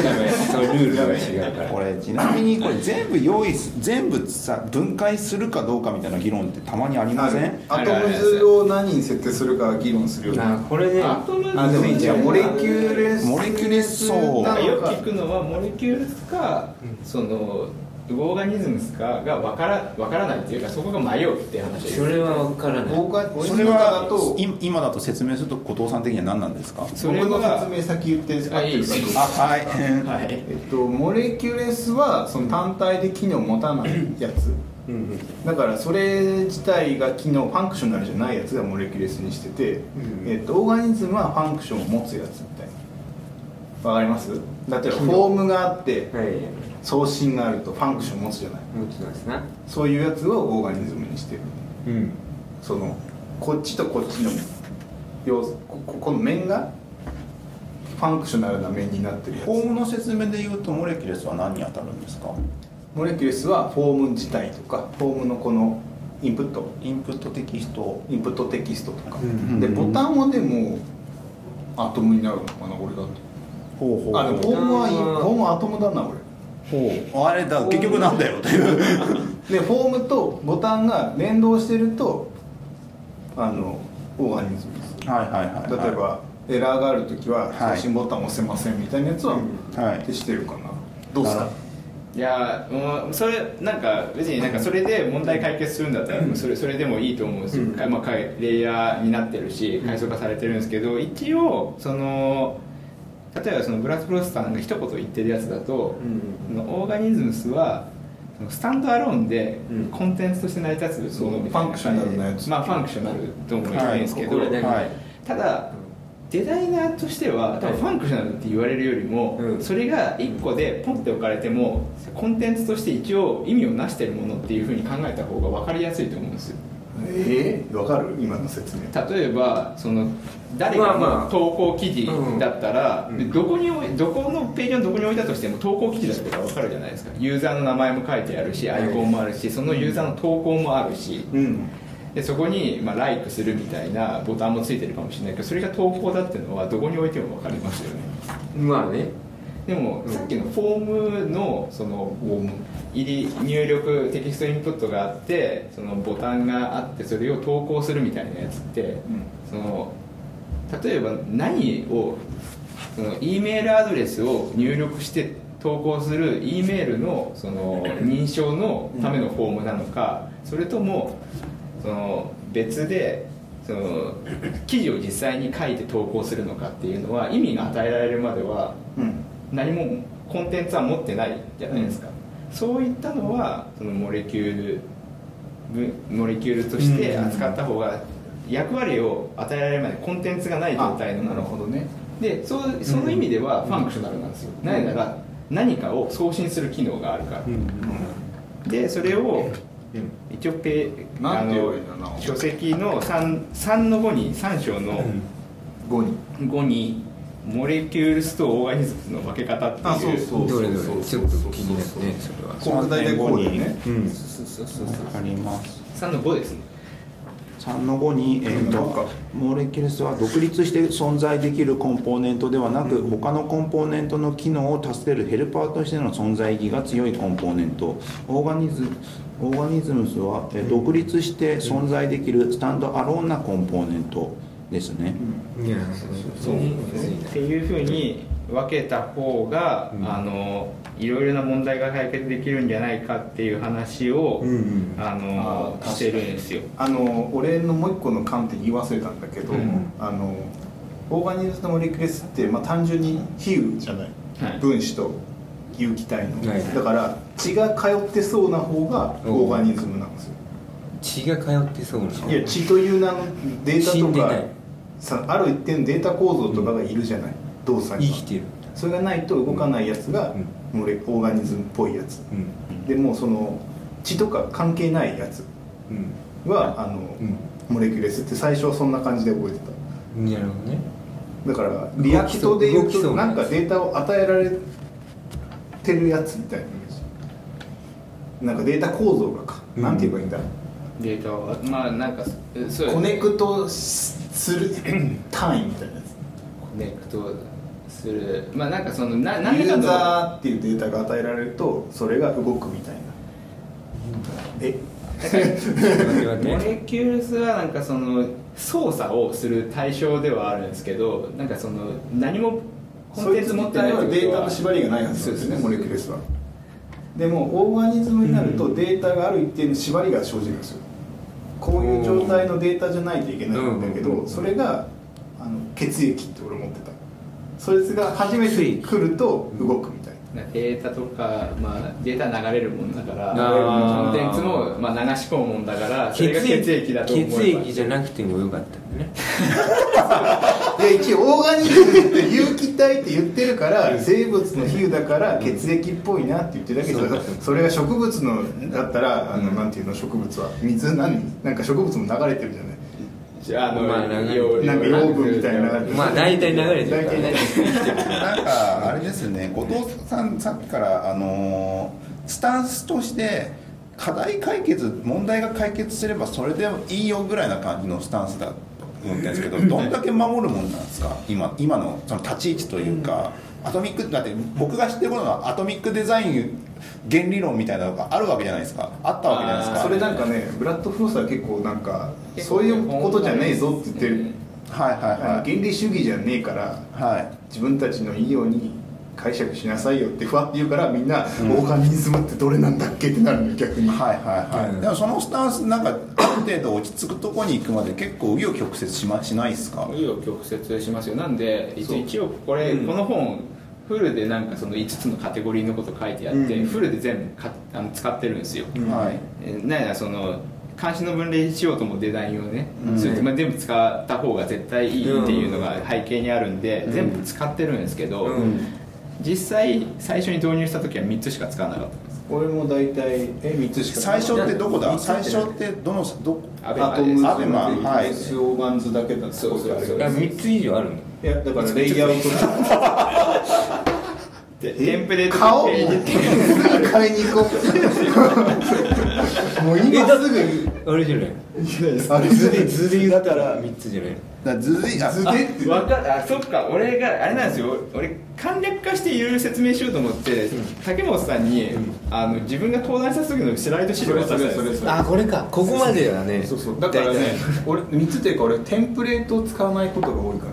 そのルールが違うから。これちなみにこれ全部用意す全部さ分解するかどうかみたいな議論ってたまにありません？アトムズを何に設定するか議論するよねあこれね。アトムズあでもじゃあモレキュレスモレキュレス層なのよくか聞くのはモレキュールスか、そのオーガニズムスかが分から分からないっていうかそこが迷うっていう話それは分からないオーガそれだはとい今だと説明すると後藤さん的には何なんですかそれのは説明先言って合ってるかどうあはいはいえっと Molecules はその単体で機能を持たないやつうんだからそれ自体が機能 functional じゃないやつが Molecules にしてて、んえっと、 Organism はファンクションを持つやつみたいなわかりますだってフォームがあってはい送信があるとファンクションを持つじゃない。持ってますなそういうやつを Organism にしてる。うん。そのこっちとこっちの要素こここの面が functional な面になってるやつ。フォームの説明で言うと Molecules は何に当たるんですか？ Molecules はフォーム自体とかフォームのこのインプット。インプットテキスト。インプットテキストとか、うん。でボタンはでも Atom になるのかな俺だと。ほうほうあでもフォームはフォームは Atom だな俺。ほうあれだ結局なんだよという。でフォームとボタンが連動してるとあのオーガニズムです。はいはいはいはい。例えばエラーがある時ははい。送信ボタンを押せませんみたいなやつははい。消してるかな。どうですか？いやもうそれなんか別になんかそれで問題解決するんだったらそれそれでもいいと思うんですよ、うん。まあ、かいレイヤーになってるし階層化されてるんですけど一応その例えばそのブラス・プロスタンが一言言ってるやつだと、うん。そのオーガニズムスはスタンドアローンでうん。コンテンツとして成り立つものみたいな。 functional なやつ。まあ functional とも言うんですけど、はい。ただデザイナーとしては多分 functional って言われるよりも、うん。それが1個でポンって置かれてもコンテンツとして一応意味をなしてるものっていうふうに考えた方が分かりやすいと思うんですよええわかる？今の説明。例えばその誰かの投稿記事だったら、うん。でどこに置いどこのページのどこに置いたとしても投稿記事だってことが分かるじゃないですか。ユーザーの名前も書いてあるしアイコンもあるしそのユーザーの投稿もあるし。うん。でそこに、まあ、ライクするみたいなボタンもついてるかもしれないけどそれが投稿だっていうのはどこに置いても分かりますよね。まあねでもさっきのフォームのその入り入力テキストインプットがあってそのボタンがあってそれを投稿するみたいなやつって、その例えば何をその E メールアドレスを入力して投稿する E メールのその認証のためのフォームなのか、それともその別でその記事を実際に書いて投稿するのかっていうのは意味が与えられるまではうん何もコンテンツは持ってないじゃないですか、そういったのはそのモレキュールぶモレキュールとして扱った方が役割を与えられるまでコンテンツがない状態のもなるのほどね。でそうその意味ではファンクショナルなんですよ、なぜなら何かを送信する機能があるから、でそれを一応ペあの書籍の 3, 3の5に3章の5に5にモレキュールスとオーガニズムの分け方っていう。あそうそうどれどれちょっと気になるねそれはこれ大体こうだよね。うん。そうそうそうそう。あります3の5ですね。3の5に、えー、とモレキュルスは独立して存在できるコンポーネントではなく、他のコンポーネントの機能を助けるヘルパーとしての存在意義が強いコンポーネント。オーガニズオーガニズムスは、えー独立して存在できるスタンドアローンなコンポーネントですね、いやそう。っていうふうに分けた方が、うん。あのいろいろな問題が解決できるんじゃないかっていう話を、うんうん。あのしてるんですよ。あの俺のもう一個の観点言い忘れたんだけど、うん。あのオーガニズムモレキュレスって、まあ、単純に比喩じゃない、はい。分子と有機体の、はい。だから血が通ってそうな方がオーガニズムなんですよ。血が通ってそうないや血という名のデータとかさある一定のデータ構造とかがいるじゃない、動作には。生きてるそれがないと動かないやつが、モレオーガニズムっぽいやつ。うん。でもその血とか関係ないやつうん。はあの、うん。モレキュレスって最初はそんな感じで覚えてた。なるほどね。だから React で言うとなんかデータを与えられてるやつみたいなイメージ。なんかデータ構造がか、うん。なんて言えばいいんだ。データはまあなんかそうコネクトする 単位みたいなやコネクトする。まあなんかそのなつ何ユーザーっていうデータが与えられるとそれが動くみたいな。え？モレキュールスはなんかその操作をする対象ではあるんですけどなんかその何もコンテンツ持ってないはデータの縛りがないはずですねモレキュレスは。でもオーガニズムになるとデータがある一定の縛りが生じるんですよこういう状態のデータじゃないといけないんだけうん。どそれがあの血液って俺思ってた。そいつが初めて来ると動くみたいな。データとか、まあ、データ流れるもんだからコンテンツも、まあ、流し込むもんだからそ血れが血液だと思えば。血液じゃなくてもよかったんだね で一応オーガニズムって有機体って言ってるから生物の比喩だから血液っぽいなって言ってるだけですそれが植物のだったらあのなんていうの植物は？水？何？なんか植物も流れてるじゃない。あの、まあ流れ養なんか養分みたいな。流れてるまあ大体流れてるからね。なんかあれですね。後藤さんさっきからあのースタンスとして課題解決問題が解決すればそれでいいよぐらいな感じのスタンスだと思ってるんですけどどんだけ守るもんなんですか？今今のその立ち位置というか、アトミックだって僕が知ってることはアトミックデザイン原理論みたいなのがあるわけじゃないですか。あったわけじゃないですか。それなんかねブラッド・フロスは結構なんかそういうことじゃねえぞって言ってる、はいはいはい。理主義じゃねえからはい。自分たちのいいように解釈しなさいよってふわって言うからみんな、オーガニズムってどれなんだっけってなるのよ逆に、はいはいはい、うんでもそのスタンスなんかある程度落ち着くとこに行くまで結構紆余曲折し,、ま、しないですか？紆余曲折しますよ。なんで一応これ、うん。この本フルでなんかその5つのカテゴリーのこと書いてあって、うん。フルで全部かあの使ってるんですよ、うん。はい。えーなんやその監視の分類しようともデザインをね、うん。そうやってまあ、全部使った方が絶対いいっていうのが背景にあるんで、うん。全部使ってるんですけど、うん実際最初に導入した時は3つしか使わなかったんです。俺も大体え3つしか最初ってどこだ？最初ってどのどアベマアベマはい。スオーガンズだけだそうそうそう。いあ3つ以上あるのやだからレイアウト でテンプレート顔買いに行こう もう今すぐあれじゃない？あれ図で。図で言っただからら3つじゃない？だ図であ図でって。わかあそっか。俺があれなんですよ。俺簡略化していろいろ説明しようと思って、竹本さんに、あの自分が登壇した時のスライド資料を渡したんですそれそれそれ。あこれか。ここまではね。そうそう。だからね俺3つっていうか俺テンプレートを使わないことが多いかな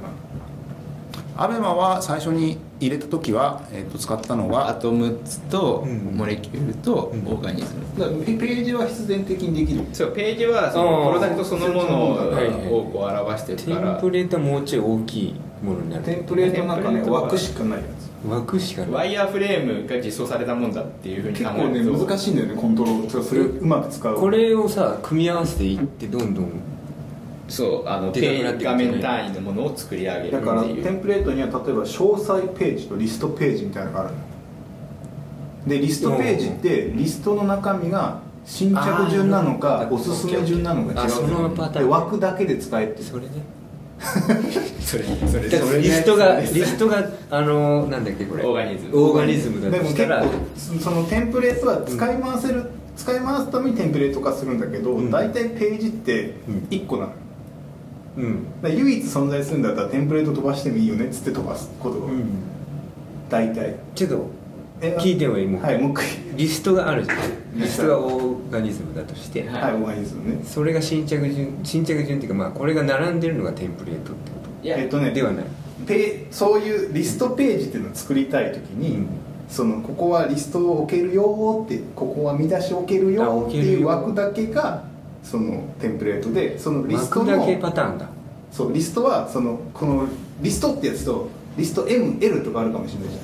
アベマは最初に入れた時は、えー、と使ったのアはトムとうん。モレキュールとオーガニズム、ペページは必然的にできる。そうページはそのプロダクトそのものをこう表してるテから。ンプレートはもうちょい大きいものになる。テンプレートの中ねテンプレートは枠しかないやつ。枠しかない。ワイヤーフレームが実装されたもんだっていうふうに考結構ねえると難しいんだよねコントロール。とかそれをうまく使う。これをさ組み合わせていってどんどんそうあの画面単位のものを作り上げるだからテンプレートには例えば詳細ページとリストページみたいなのがあるの。でリストページってリストの中身が新着順なのかおすすめ順なのか違うあそのパターン。で枠だけで使えってそれね。それそれだからリストがリストがあのなんだっけこれ。オーガニズム。オーガニズムだでも結としたら。構そそのテンプレートは使い回せる、使い回すためにテンプレート化するんだけど、うん。大体ページってうん1個なの、うんだから唯一存在するんだったらテンプレート飛ばしてもいいよねっつって飛ばすことがうん。大体。ちょっとえ聞いてもいいもうはいもうリストがあるじゃん。リスト。がオーガニズムだとして、はいはいオーガニズムね。それが新着順新着順っていうかまあこれが並んでるのがテンプレートってこいやえっとねとではない。ペそういうリストページっていうのを作りたい時に、うん。そのここはリストを置けるよってここは見出し置けるあよっていう枠だけがそのテンプレートでそのリストの枠だけパターンだ。そうリストはそのこのリストってやつとリスト ML とかあるかもしれないじ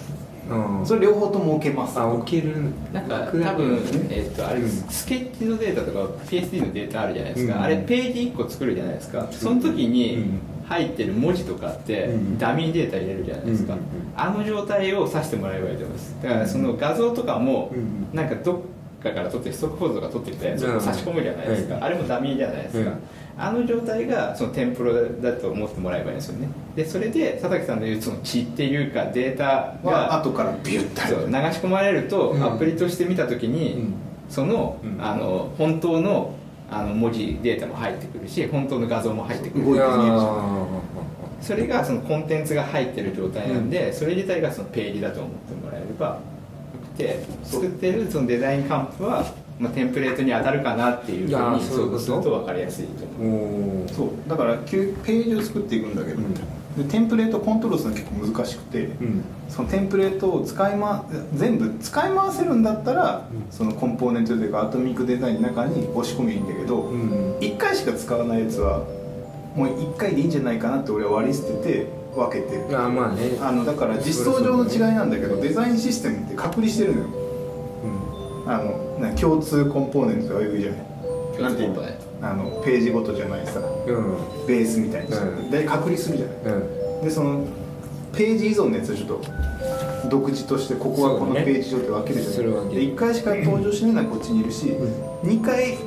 ゃん。うん。それ両方とも置けます。あ置ける。なんか多分、えっとあれ、うんスケッチのデータとか PSD のデータあるじゃないですか、うん。あれページ1個作るじゃないですか。その時にうん。入ってる文字とかってうん。ダミーデータ入れるじゃないですか、うん。あの状態を指してもらえばいいと思います。だからその画像とかもうん。なんかどっかから撮ってストックフォードとか撮ってきたやつを差し込むじゃないですか、うんあれもダミーじゃないですか、うんあの状態がそのテンプロだと思ってもらえばいいんですよねでそれで佐竹さんの言うその血っていうかデータはが後からビュッてそう流し込まれると、アプリとして見た時に、その,、あの本当のあの文字データも入ってくるし本当の画像も入ってくる動いて見えるじゃんあそれがそのコンテンツが入ってる状態なんで、それ自体がそのページだと思ってもらえればよくて作ってるそのデザインカンプは、まあ、テンプレートに当たるかなっていうふうにすると分かりやすいとー思う。そう。だから旧ページを作っていくんだけど、うん。でテンプレートコントロールするの結構難しくて、うん。そのテンプレートを使いま全部使い回せるんだったら、うん。そのコンポーネントというかアトミックデザインの中に押し込みゃいいんだけど、うん。1回しか使わないやつはもう1回でいいんじゃないかなって俺は割り捨てて分けてる。あーまあね。あのだから実装上の違いなんだけどデザインシステムって隔離してるのよ。あのな共通コンポーネントとか言うじゃない。なんていうあのページごとじゃないさうん。ベースみたいにして、うん。で隔離するじゃない。うん。でそのページ依存のやつはちょっと独自としてここはこのページ上って分けるじゃない、それ分け。るで1回しか登場しないのはこっちにいるし、う2回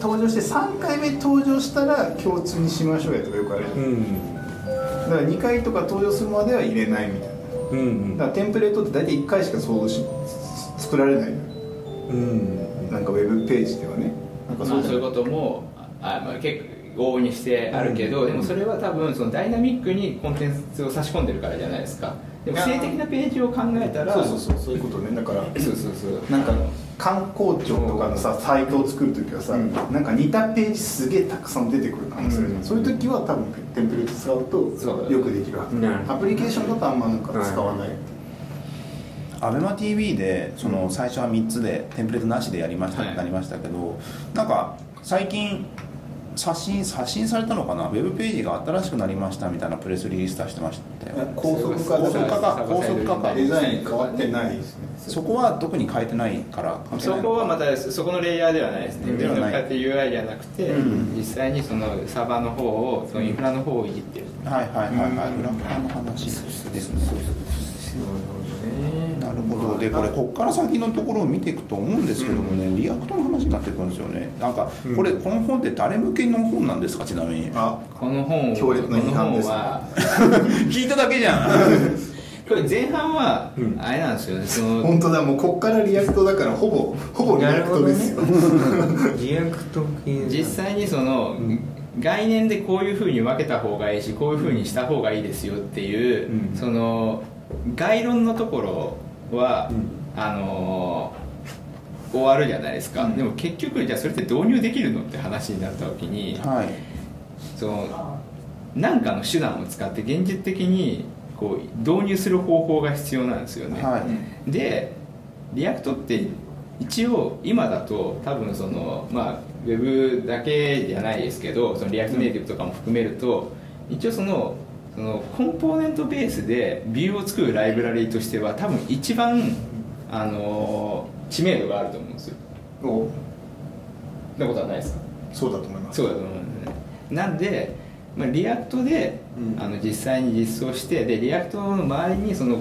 登場して3回目登場したら共通にしましょうやとかよくあるじゃん、うんだから2回とか登場するまでは入れないみたいな。うんだからテンプレートって大体1回しか想像し作られない。のようんなんかウェブページではね。なんかまあ、そういうここともあ、まあ、結構往々にしてあるけど、でもそれは多分そのダイナミックにコンテンツを差し込んでるからじゃないですか。でも性的なページを考えたらそうそうそうそういうことね。だからそうそうそう。なんか観光庁とかのさサイトを作るときはさ、うん。なんか似たページすげえたくさん出てくる可能性あるじゃんうん。そういう時は多分テンプレート使うとよくできるはずなるほどアプリケーションだとあんまなんか使わない、アベマ t v でその最初は3つでテンプレートなしでやりましたはいってなりましたけど、なんか最近刷新刷新されたのかな？ウェブページが新しくなりましたみたいなプレスリリース出してましたよ。高速化高速化か高速化か。デザイン変わってないですね。そこは特に変えてないから関係そないのかこはまたそこのレイヤーではないですね。うん。で UI じゃなくて、うん。実際にそのサーバーの方をそのインフラの方をいじってる。はいはいはいはい。裏側の話ですね。なるほどでこれこっから先のところを見ていくと思うんですけどもね、 React の話になってくるんですよね。なんかこれ、この本って誰向けの本なんですかちなみに？あこの本を強烈な批判ですこの本は 聞いただけじゃん。これ前半はうん。あれなんですよね。その本当だもうこっから React だからほぼ ほぼ React ですよ、 React 系。実際にその概念でこういうふうに分けた方がいいしこういうふうにした方がいいですよっていう、うん。その概論のところは、うん。あのー終わるじゃないですか、うん。でも結局じゃあそれって導入できるのって話になった時にはい。その何かの手段を使って現実的にこう導入する方法が必要なんですよね、はい。で React って一応今だと多分そのまあウェブだけじゃないですけどその React Native とかも含めると一応そのそのコンポーネントベースでビューを作るライブラリーとしては多分一番あの知名度があると思うんですよ。お。そんなことはないですか？そうだと思います。そうだと思うんで。すねなんで、まあ、 React で、うん。あの実際に実装してで React の周りにその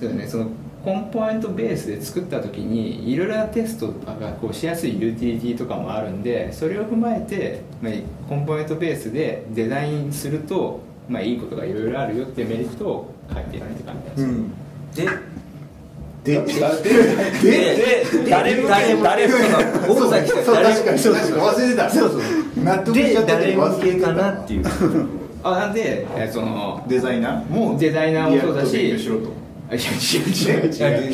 そうだねそのコンポーネントベースで作った時にいろいろなテストとかがこうしやすいユーティリティとかもあるんでそれを踏まえて、まあ、コンポーネントベースでデザインすると、まあ、いいことがいろいろあるよっていうメリットを書いてるって感じなん。ですよ、でででで誰も誰も誰も大崎さんそう誰確かにそう確かに忘れてた。そうそう。納得しちゃでったけ誰向けど忘れてた。かなっていう。あなんでえーそのデザイナーもデザイナーもそうだしリアクト勉強しろと。あいや違う違う違う。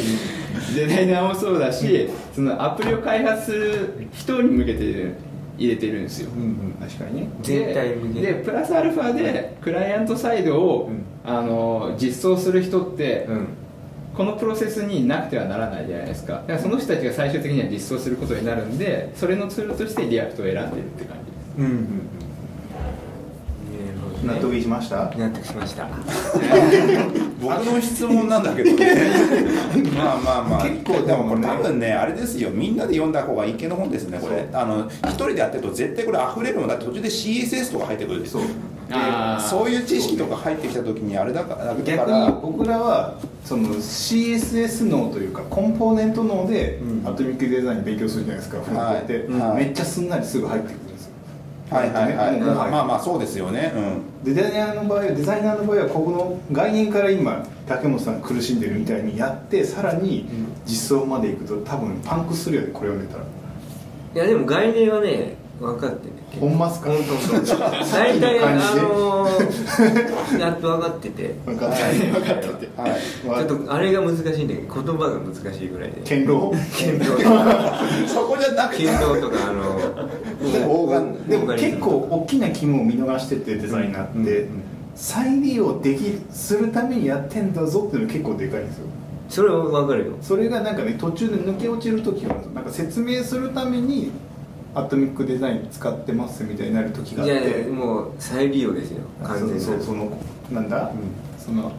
デザイナーもそうだし、そのアプリを開発する人に向けて入れてるんですよ、確かにね。全体向けででプラスアルファでクライアントサイドを、うん。あの実装する人って、うん。このプロセスになくてはならないじゃないですか。だからその人たちが最終的には実装することになるんでそれのツールとして React を選んでるって感じです。うんうん納得しました？納得しました。僕の質問なんだけどね。まあまあまあ。結構でもこれ多分ねあれですよ。みんなで読んだ方がいい系の本ですねこれ。あの一人でやってると絶対これ溢れるもん。だって途中で CSS とか入ってくるでしょ。そう。いう知識とか入ってきた時にあれだからだか逆らに僕らはその CSS 脳というかコンポーネント脳でうん。アトミックデザイン勉強するじゃないですか、フロントって、はい。はい。めっちゃすんなりすぐ入ってくるはいはいはい、もうまあまあそうですよね。うん。デザイナーの場合はデザイナーの場合はここの概念から今竹本さんが苦しんでるみたいにやってさらに実装までいくと多分パンクするよねこれ読んでたら。いやでも概念はね分かってる。ほんますか？本当そ う大体あのー、やっと分かってて。分かった分かったって。はい。ちょっとあれが難しいんだけど言葉が難しいぐらいで。堅牢。剣道とか。そこじゃなくて。剣道とかあのオーガンでも結構大きな肝を見逃しててデザイナーって、うん。再利用できするためにやってんだぞっていうのが結構でかいんですよ。それは分かるよ。それがなんかね途中で抜け落ちる時がある。んですよなんか説明するためにアトミックデザイン使ってますみたいになる時があっいやてもう再利用ですよ。完全なそうそうそのなんだ、その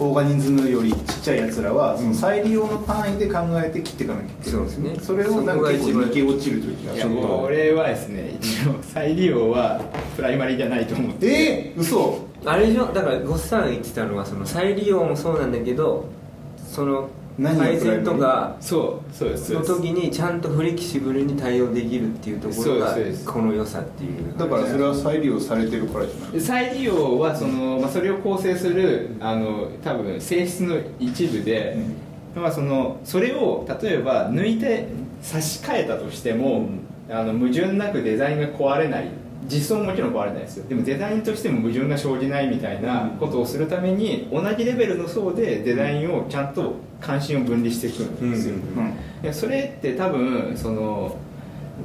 オーガニズムよりちっちゃいやつらはその再利用の単位で考えて切っていかなきゃいけないんですよね。そうですね。それをなんか結構抜け落ちる時があいやってこれはですね。一応再利用はプライマリーじゃないと思って。えー、嘘。あれでしょ？だからゴッサン言ってたのはその再利用もそうなんだけどその改善とかそうそうですの時にちゃんとフレキシブルに対応できるっていうところがこの良さっていう。だからそれは再利用されてるからじゃないで再利用はその、まあ、それを構成するあの多分性質の一部で、まあ、そのそれを例えば抜いて差し替えたとしても、あの矛盾なくデザインが壊れない実装ももちろん壊れないですよ。でもデザインとしても矛盾が生じないみたいなことをするために同じレベルの層でデザインをちゃんと関心を分離していくんですよ、うん。それって多分その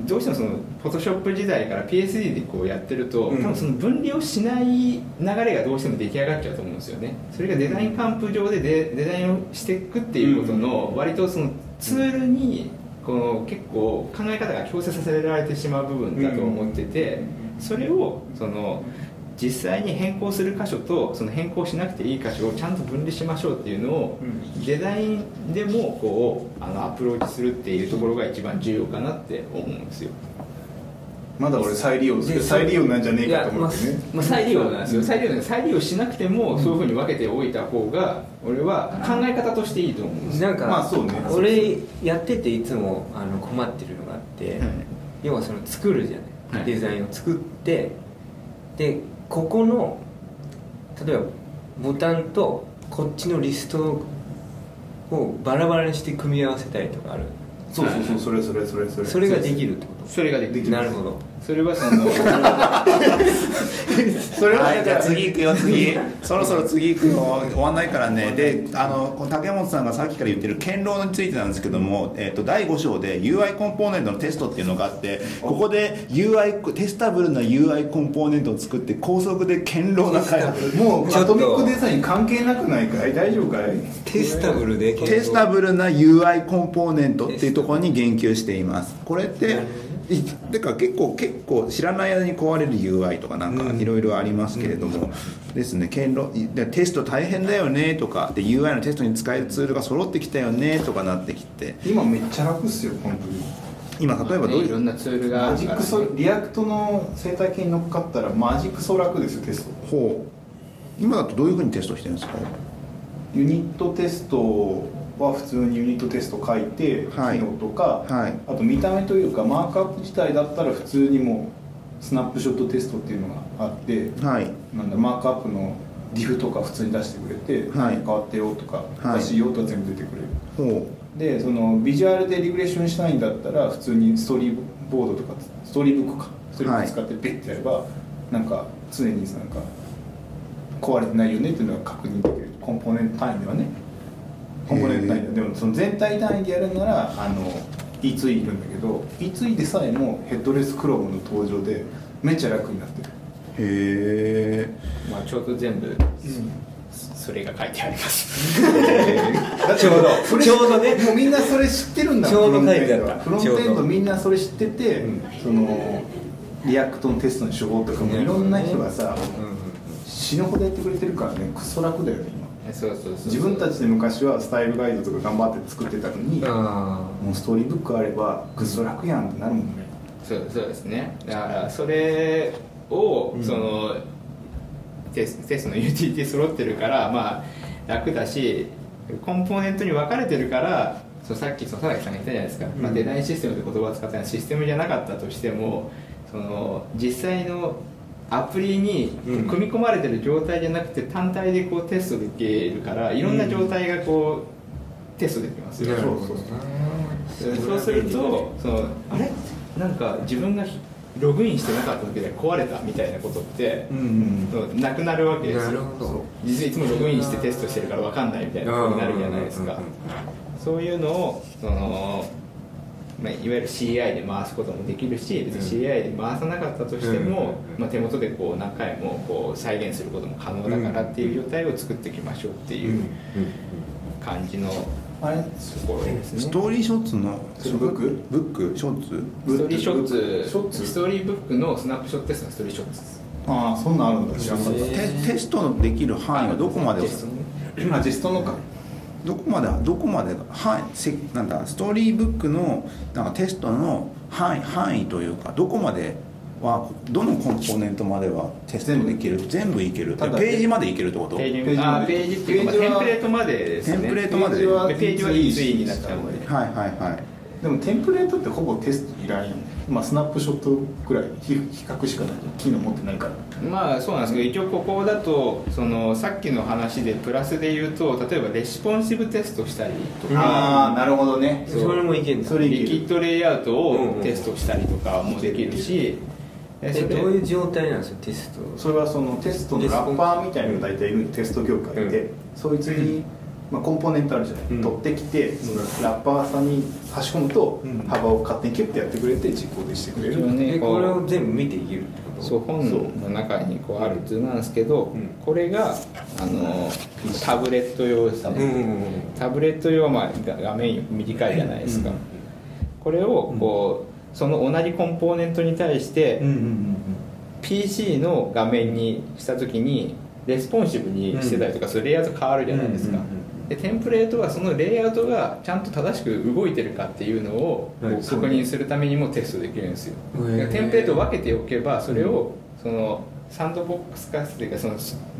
どうしてもそのフォトショップ時代から PSD でこうやってると、うん。多分その分離をしない流れがどうしても出来上がっちゃうと思うんですよね。それがデザインカンプ上でデデザインをしていくっていうことの割とそのツールにこの結構考え方が強制させられてしまう部分だと思っててそれをその実際に変更する箇所とその変更しなくていい箇所をちゃんと分離しましょうっていうのをデザインでもこうあのアプローチするっていうところが一番重要かなって思うんですよ。まだ俺再利用する。で再利用なんじゃねえかと思ってね。まあまあ、再利用なんですよ。再利用再利用しなくてもそういうふうに分けておいた方が俺は考え方としていいと思うんですよ。なんか、まあそうね。俺やってていつもあの困ってるのがあって、はい。要はその作るじゃないデザインを作ってでここの例えばボタンとこっちのリストをバラバラにして組み合わせたりとかある。そうそうそうそれそれそれそれ。それができるってこそれができるとなるほどそれはその。それははい、じゃあ次行くよ次。そろそろ次行くよ終わんないからね。であの竹本さんがさっきから言ってる堅牢についてなんですけども、えっと第5章で UI コンポーネントのテストっていうのがあってここで UI テスタブルな UI コンポーネントを作って高速で堅牢な開発もうちょっと。アトミックデザイン関係なくない？かい大丈夫かい？テスタブルでテスタブルな UI コンポーネントっていうところに言及しています。これっていてか結構結構知らない間に壊れる UI とかなんかいろいろありますけれども、ですね堅牢でテスト大変だよねとかで UI のテストに使えるツールが揃ってきたよねとかなってきて。今めっちゃ楽っすよ本当に。今例えばどういう？ねいろんなツールがあマジックソリアクトの生態系に乗っかったらマジックソ楽ですよテスト。方今だとどういうふうにテストしてるんですか？ユニットテストは普通にユニットテスト書いて、はい。機能とか、はい。あと見た目というかマークアップ自体だったら普通にもうスナップショットテストっていうのがあってはい。なんだマークアップのディフとか普通に出してくれて、はい。変わってよとか、はい。おかしいよとか全部出てくれる。ほでそのビジュアルでリグレーションしたいんだったら普通にストーリーボードとかストーリーブックか。ストーリーブック使ってペッてやれば、なんか常になんか壊れてないよねっていうのが確認できる。コンポーネント単位ではねコンポーネント単位でもその全体単位でやるならあの E2E いるんだけど E2E でさえもヘッドレスクロームの登場でめっちゃ楽になってる。うへえまあちょうど全部それが書いてあります。ちょうど。それちょうどね。もうみんなそれ知ってるんだ。ちょうど書いてあった。フロントエンドみんなそれ知ってて、その React のテストの手法とかもいろんな人がさ、死ぬほどやってくれてるからね。クソ楽だよね自分たちで昔はスタイルガイドとか頑張って作ってたのに、あもう Storybook あればクソ楽やんってなるもんね。そうそうですね。だからそれをその、テステストのユーティリティ揃ってるからまあ楽だしコンポーネントに分かれてるからそうさっきその田崎さんが言ったじゃないですか、まあ、デザインシステムって言葉を使ったのはシステムじゃなかったとしてもその実際のアプリにうん。組み込まれてる状態じゃなくて単体でこうテストできるからいろんな状態がこうテストできますよ、なるほどそう。そうそう。するとそのあれ？なんか自分がログインしてなかっただけで壊れたみたいなことって、うんなくなるわけですよ。実はいつもログインしてテストしてるから分かんないみたいなことになるじゃないですか。そういうのをその、まあ、いわゆる CI で回すこともできるし別に CI で回さなかったとしても、うんまあ、手元でこう何回もこう再現することも可能だからっていう状態を作っていきましょうっていう感じのあれ？ところですね。ストーリーショッツのブック？ブックショッツ？ストーリーショッツショッツストーリーブックのスナップショットテストのストーリーショッツです。ああそんなんあるんだ。知らなかっテテストのできる範囲はどこまでテストね。たあジストのかどこまでどこまで範囲せなんだ Storybook のなんかテストの範囲範囲というかどこまではどのコンポーネントまではテストできる全部。いけるペただージまでいけるってこと？ページページまで。あページっていうか、まあ、ページはテンプレートまでですね。テンプレートまで。ページはページは E2E になっちゃうので。はいはいはい。でもテンプレートってほぼテストいらんよねまあスナップショットくらい比比較しかない。機能持ってないから。まあそうなんですけど一応ここだとそのさっきの話でプラスで言うと例えばレスポンシブテストしたりとか、ああなるほどね。それもいけんだ。リキッドレイアウトをテストしたりとかもできるし、えそれどういう状態なんですかテスト。それはそのテストのラッパーみたいなのが大体いるテスト業界で、うん。そいつに、まあ、コンポーネントあるじゃない、うん。取ってきてそのラッパーさんに差し込むとうん。幅を勝手にキュッてやってくれて実行でしてくれる、一応ね。えこれを全部見ていけるってこと？そう本の中にこうある図なんですけど、う。ん。これがあのタブレット用ですね、うん。うんうんタブレット用はまあ画画面短いじゃないですか、うん。これをこうその同じコンポーネントに対して、うんうんうん PC の画面にした時にレスポンシブにしてたりとかするレイアウト変わるじゃないですか、うんうんうんうんでテンプレートはそのレイアウトがちゃんと正しく動いてるかっていうのを確認するためにもテストできるんですよ。へーテンプレートを分けておけばそれをそのサンドボックス化っていうかその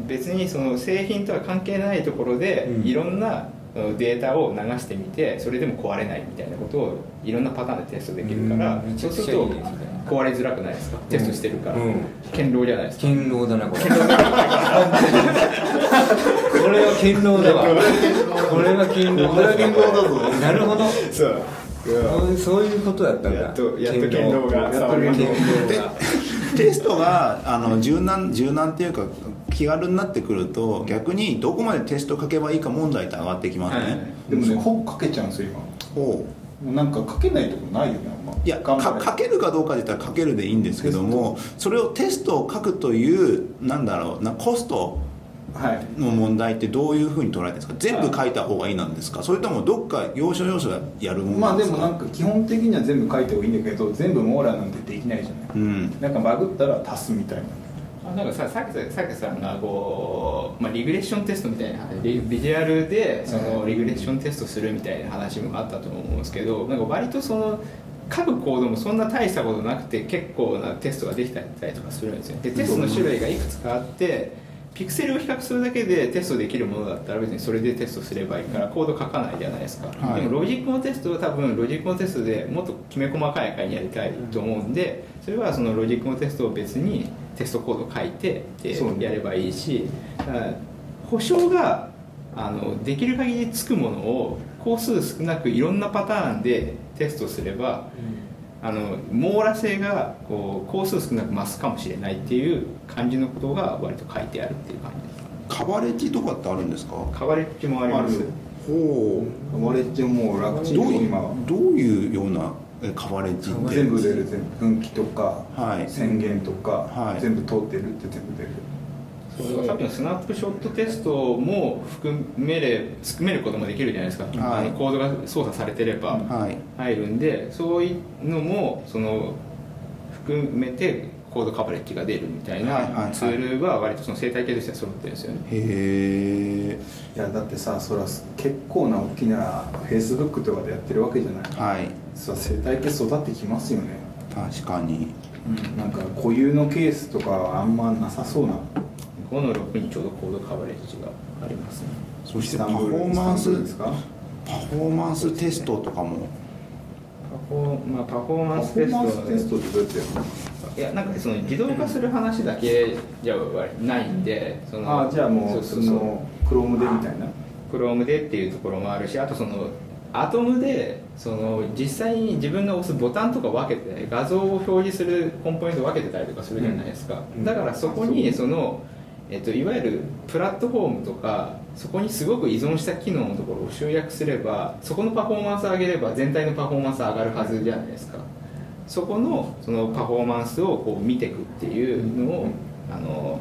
別にその製品とは関係ないところでうん。いろんなデータを流してみてそれでも壊れないみたいなことをいろんなパターンでテストできるからうそうすると壊れづらくないですか？テストしてるからうん。堅牢じゃないですか？堅牢だなこれ。これは堅牢だわ。これは堅牢これは堅牢だぞ。なるほど。そう。そうそういうことだったんだ。やっとやっと堅牢がやっと堅牢が。テストがあの柔軟柔軟っていうか気軽になってくると逆にどこまでテスト書けばいいか問題って上がってきますね、はい。でもねほぼかけちゃうんですよ今。ほう。なんかかけないとこないよねあんま。いや書けるかどうかで言ったら書けるでいいんですけどもそれをテストを書くというなんだろうなコストはい。の問題ってどういうふうに捉えてるんですか？全部書いた方がいいなんですか？それともどっか要所要所やるもんまあでもなんか基本的には全部書いた方がいいんだけど全部網羅なんてできないじゃない。うん。なんかバグったら足すみたいな。あなんかささっきさっきさんがこう、まあ、リグレッションテストみたいなビジュアルでそのリグレッションテストするみたいな話もあったと思うんですけどなんか割とその書くコードもそんな大したことなくて結構なテストができたりとかするんですよ。でテストの種類がいくつかあってピクセルを比較するだけでテストできるものだったら別にそれでテストすればいいからコード書かないじゃないですか、はい。でもロジックのテストは多分ロジックのテストでもっときめ細かい回にやりたいと思うんでそれはそのロジックのテストを別にテストコード書いてでやればいいし保証があのできる限りつくものを工数少なくいろんなパターンでテストすればあの網羅性がこう工数少なく増すかもしれないっていう感じのことが割と書いてあるっていう感じです。カバレッジとかってあるんですか？カバレッジもあります。ほう。ワレッジもう楽ちんどうい今は。どういうようなえカバレッジって？全部出る全部。分岐とか、はい。宣言とか、はい。全部通ってるって全部出るさっきのスナップショットテストも含めれ含めることもできるじゃないですか、はい。あのコードが操作されてればはい。入るんでそういうのもその含めてコードカバレッジが出るみたいはいはいはない。ツールは割とその生態系としては揃ってるんですよね。へえいやだってさそれは結構な大きなフェイスブックとかでやってるわけじゃない。はい。それは生態系育ってきますよね、確かに。なんか固有のケースとかはあんまなさそうな5の6にちょうどコードカバレッジがありますね。そしてパフォーマンイスパフォーマンステストとかも？パフォー,、まあ、パフォーマパンステストフォーマンステストってどうやってやるのいやなんかその自動化する話だけじゃないんでそのああじゃあもうそそうそうそうの Chrome でみたいな？Chrome でっていうところもあるしあとそのアトムでその実際に自分が押すボタンとか分けて画像を表示するコンポーネントを分けてたりとかするじゃないですか、うん。だからそこにその、えっと、いわゆるプラットフォームとかそこにすごく依存した機能のところを集約すればそこのパフォーマンスを上げれば全体のパフォーマンス上がるはずじゃないですか。そこのそのパフォーマンスをこう見ていくっていうのを、あの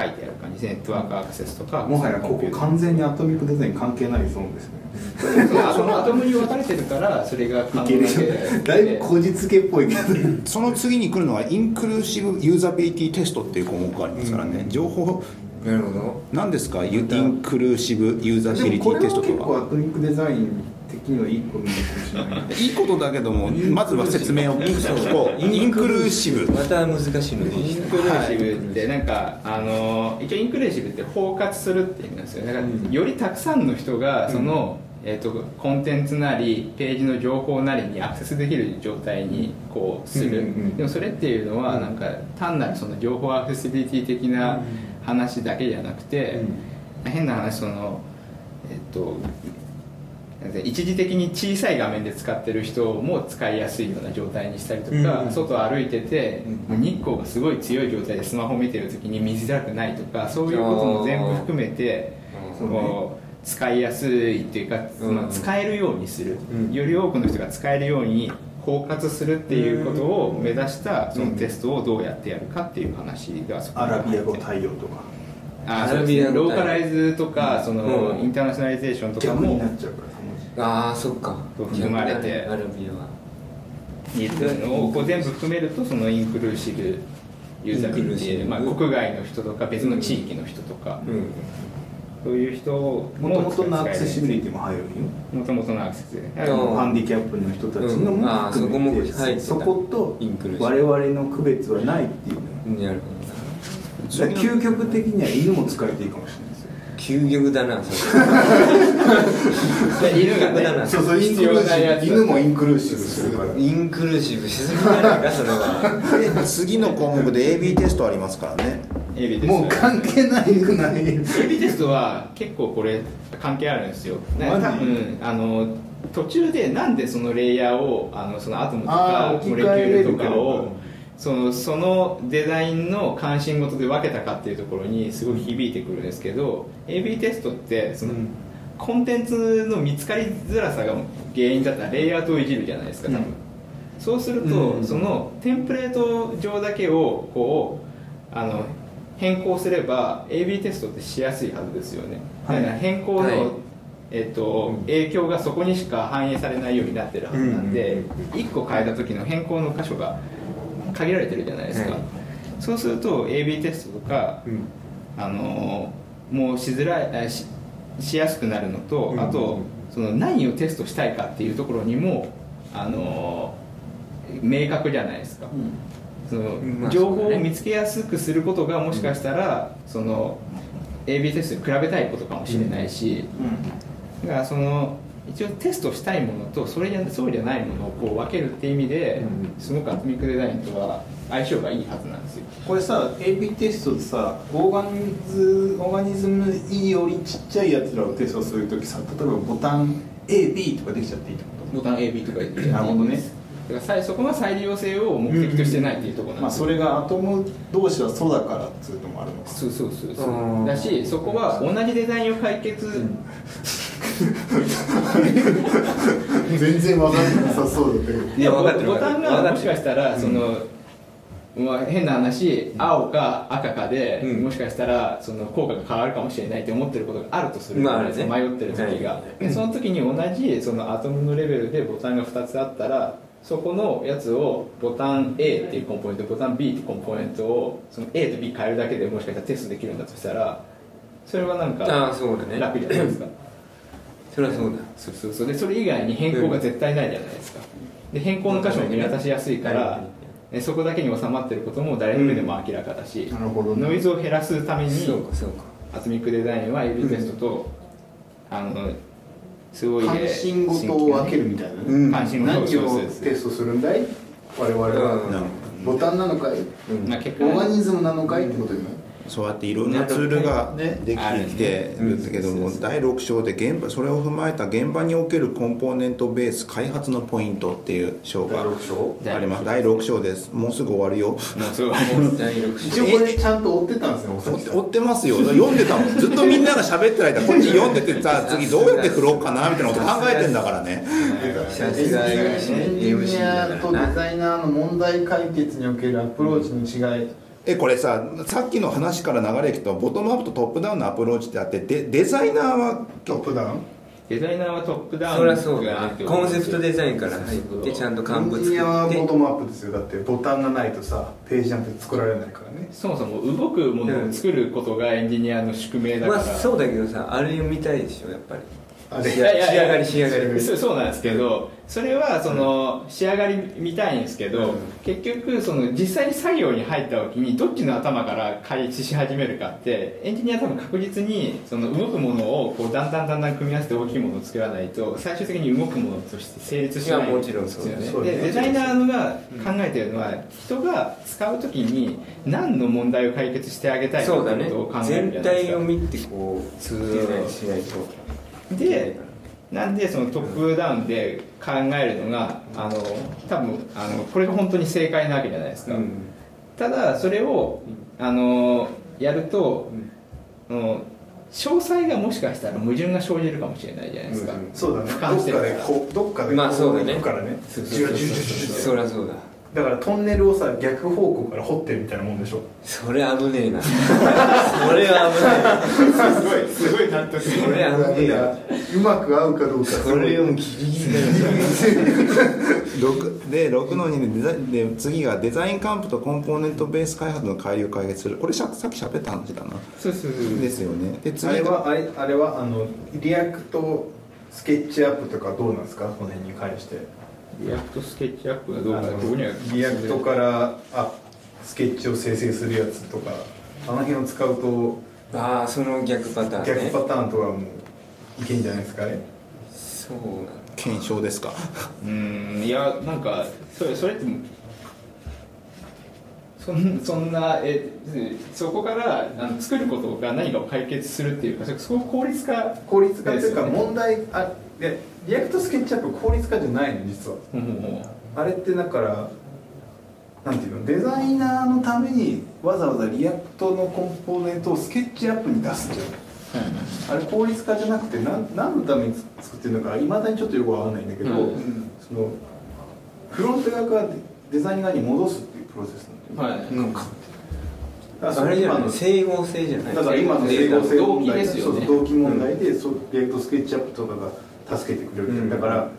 書いてある感じネットワークアクセスとかもはやここ完全にアトミックデザイン関係ないゾーンですね。そのアトムに分かれてるからそれが可能いけるだいぶこじつけっぽいけどその次に来るのがインクルーシブユーザビリティテストっていう項目がありますからね、情報。なるほど。何ですかユインクルーシブユーザビリティテストとは結構アトミックデザイン的にはいいことしれないいいことだけどもまずは説明を聞こうインクルーシブ。また難しいので。インクルーシブってなんか、あの一応インクルーシブって包括するって意味なんですよ。だからうん。よりたくさんの人がその、えー、とコンテンツなりページの情報なりにアクセスできる状態にこうする、うんうんうん。でもそれっていうのはなんか単なるその情報アクセシビリティ的な話だけじゃなくて、変な話そのえっ、と一時的に小さい画面で使ってる人も使いやすいような状態にしたりとか、うん。外歩いてて、日光がすごい強い状態でスマホ見てる時に見づらくないとかそういうことも全部含めてそうねこう使いやすいっていうか、うん。まあ使えるようにする、うん。より多くの人が使えるように包括するっていうことを目指したそのテストをどうやってやるかっていう話がそこアにラビア語対応とか。あアラビア語ローカライズとかその、うん。インターナショナリゼーションとかもああそっか。含まれて。アラビアは。いうのをこう全部含めるとそのインクルーシブユーザビリティ、インクルーシブ。まあ、国外の人とか別の地域の人とか、うん。そういう人ももともとのアクセシビリティも入るよ。もともとのアクセスう。んハンディキャップの人たちのもーそこも含めて入ってた。そことインクルーシブ。我々の区別はないっていう。なるほだから究極的には犬も使えていいかもしれない究極だなそれ。犬がねだな。そうそうイン必クルーシ要なや犬もインクルーシブするから。インクルーシブしすぎじゃないかそれは。で次の項目で AB テストありますからね。AB テスト。もう関係ないくない？AB テストは結構これ関係あるんですよ。多分あの途中でなんでそのレイヤーをあのそのアトムとかモレキュールとかをそのそのデザインの関心事で分けたかっていうところにすごい響いてくるんですけど AB テストってその、うん。コンテンツの見つかりづらさが原因だったらレイアウトをいじるじゃないですか多分、うんそうすると、うんそのテンプレート上だけをこうあの変更すれば AB テストってしやすいはずですよね、はい。だから変更の、はい。えっと影響がそこにしか反映されないようになってるはずなんで、うん1個変えた時の変更の箇所が限られてるじゃないですか、はいそうすると AB テストとか、うん。あのもうしづらいあししやすくなるのと、うんあとその何をテストしたいかっていうところにもあの明確じゃないですか、そのまあ情報を見つけやすくすることがもしかしたら、その AB テストに比べたいことかもしれないし、だからその一応テストしたいものとそれじゃそうじゃないものをこう分けるっていう意味で、うん。すごくアトミックデザインとは相性がいいはずなんですよ。これさ AB テストでさオーガニズオーガニズム E よりちっちゃいやつらをテストするときさ例えばボタン AB とかできちゃっていいってこボタン AB とか言ってなるほどねだから再そこが再利用性を目的としてないっていうところとまあなんですよ、それがアトム同士はそうだからっていうのもあるのか。そうそうそうそう。ん。うだしそこは同じデザインを解決、全然わかんなさそうだけど。いや分かってるボタンがもしかしたらその、まあ、変な話青か赤かで、うん。もしかしたらその効果が変わるかもしれないって思ってることがあるとするまあね。迷ってる時が、はい。でその時に同じそのアトムのレベルでボタンが2つあったらそこのやつをボタン A っていうコンポーネントボタン B っていうコンポーネントをその A と B 変えるだけでもしかしたらテストできるんだとしたらそれはなんあかあそうだね。楽じゃないですか。それはそうだ。そうそうそう。でそれ以外に変更が絶対ないじゃないですか。で変更の箇所も見渡しやすいから、でそこだけに収まってることも誰の目でも明らかだし、なるほどね。ノイズを減らすためにそうかそうか。アトミックデザインは AB テストと、あのすごい関心事を分けるみたいなね、うん。何をテストするんだい？我々は、うん。ボタンなのかい、オーガニズムなのかい？ってことになるそうやっていろんなツールがねできてきてるんだけども第6章で現場それを踏まえた現場におけるコンポーネントベース開発のポイントっていう章が章？あります。第6章です。もうすぐ終わるよ。もうすごい第6一応これちゃんと追ってたんですねおさき。さん追ってますよ。読んでたもん。ずっとみんなが喋ってる間こっち読んでて さ次どうやって振ろうかなみたいなこと考えてんだからね。エンジニアとデザイナーの問題解決におけるアプローチの違いえこれささっきの話から流れていくとボトムアップとトップダウンのアプローチってあってでデザイナーはトップダウン？デザイナーはトップダウンそりゃそうだコンセプトデザインから入ってちゃんとエ幹部作ンジニアはボトムアップですよだってボタンがないとさページなんて作られないからね。そもそも動くものを作ることがエンジニアの宿命だから、まあそうだけどさあれ読みたいでしょやっぱり仕上がり仕上がり。そうなんですけどそれはその仕上がり見たいんですけど、うん。結局その実際に作業に入った時にどっちの頭から開始し始めるかってエンジニアは多分確実にその動くものをこうだんだんだんだん組み合わせて大きいものを作らないと最終的に動くものとして成立しない。もちろんそうです。よね。でデザイナーが考えてるのは人が使う時に何の問題を解決してあげたいかってことを考えるじゃない全ですか体を見てこうデザインしないとでなんでそのトップダウンで考えるのがあの多分あのこれが本当に正解なわけじゃないですか、うん。ただそれをあのやると、あの詳細がもしかしたら矛盾が生じるかもしれないじゃないですか、うん。そうだね。俯瞰してるどっかでこうどっかでまあそうだね。からね。そりゃそうだだからトンネルをさ逆方向から掘ってるみたいなもんでしょ。それ危ねえな。それはすごいすごい納得それ危ねえなうまく合うかどうかそれをギリギリだよ6で6の2でデザインで次がデザインカンプとコンポーネントベース開発の乖離を解決する。これささっき喋った話だな。そうそうそうですよね。であ次がれはあれあれはあのReact Sketch.app とかどうなんですか？この辺に関して React Sketch.app。がどうかここには。 React からあスケッチを生成するやつとか。あの辺を使うとああその逆パターンね。逆パターンとかもいけんじゃないですかねそう検証ですか？うん。いやなんかそれそれってそんそんなえそこからあの作ることが何かを解決するっていうかそそこ効率化効率化というか問題あいや React Sketch.app 効率化じゃないの実は。うんうんうん。あれってだからなんていうのデザイナーのためにわざわざ React のコンポーネントを Sketch.app に出すじゃん。あれ効率化じゃなくて何何のために作ってるのかいまだにちょっとよくわかんないんだけど、うんそのフロント側からデザイナーに戻すっていうプロセスなんだよね。はい。うんだからそあれじゃないれ今の整合性じゃない。だから今の整合性問題ですよね。そう動機問題で、そうリアクトスケッチアップとかが助けてくれる、う。んだから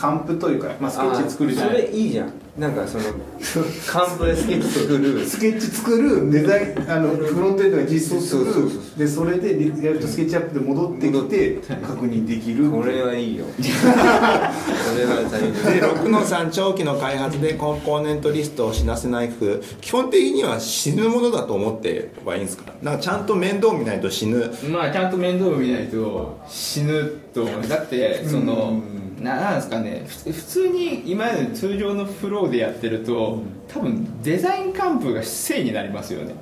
カンプというか、まあ、スケッチ作るじゃあない。それいいじゃん。なんかその カンプでスケッチ作る。スケッチ作るデザインあのフロントエンドが実装する。そうそうそうでそれでリアクトスケッチアップで戻ってきて確認できる。これはいいよ。これは大丈で6の3長期の開発でコンポーネントリストを知らせない工夫基本的には死ぬものだと思ってればいいんですか？なんかちゃんと面倒見ないと死ぬ。まあちゃんと面倒見ないと死ぬと思う。だってそのななんですかねふ普通に今までの通常のフローでやってると多分デザイン幹部が正になりますよね。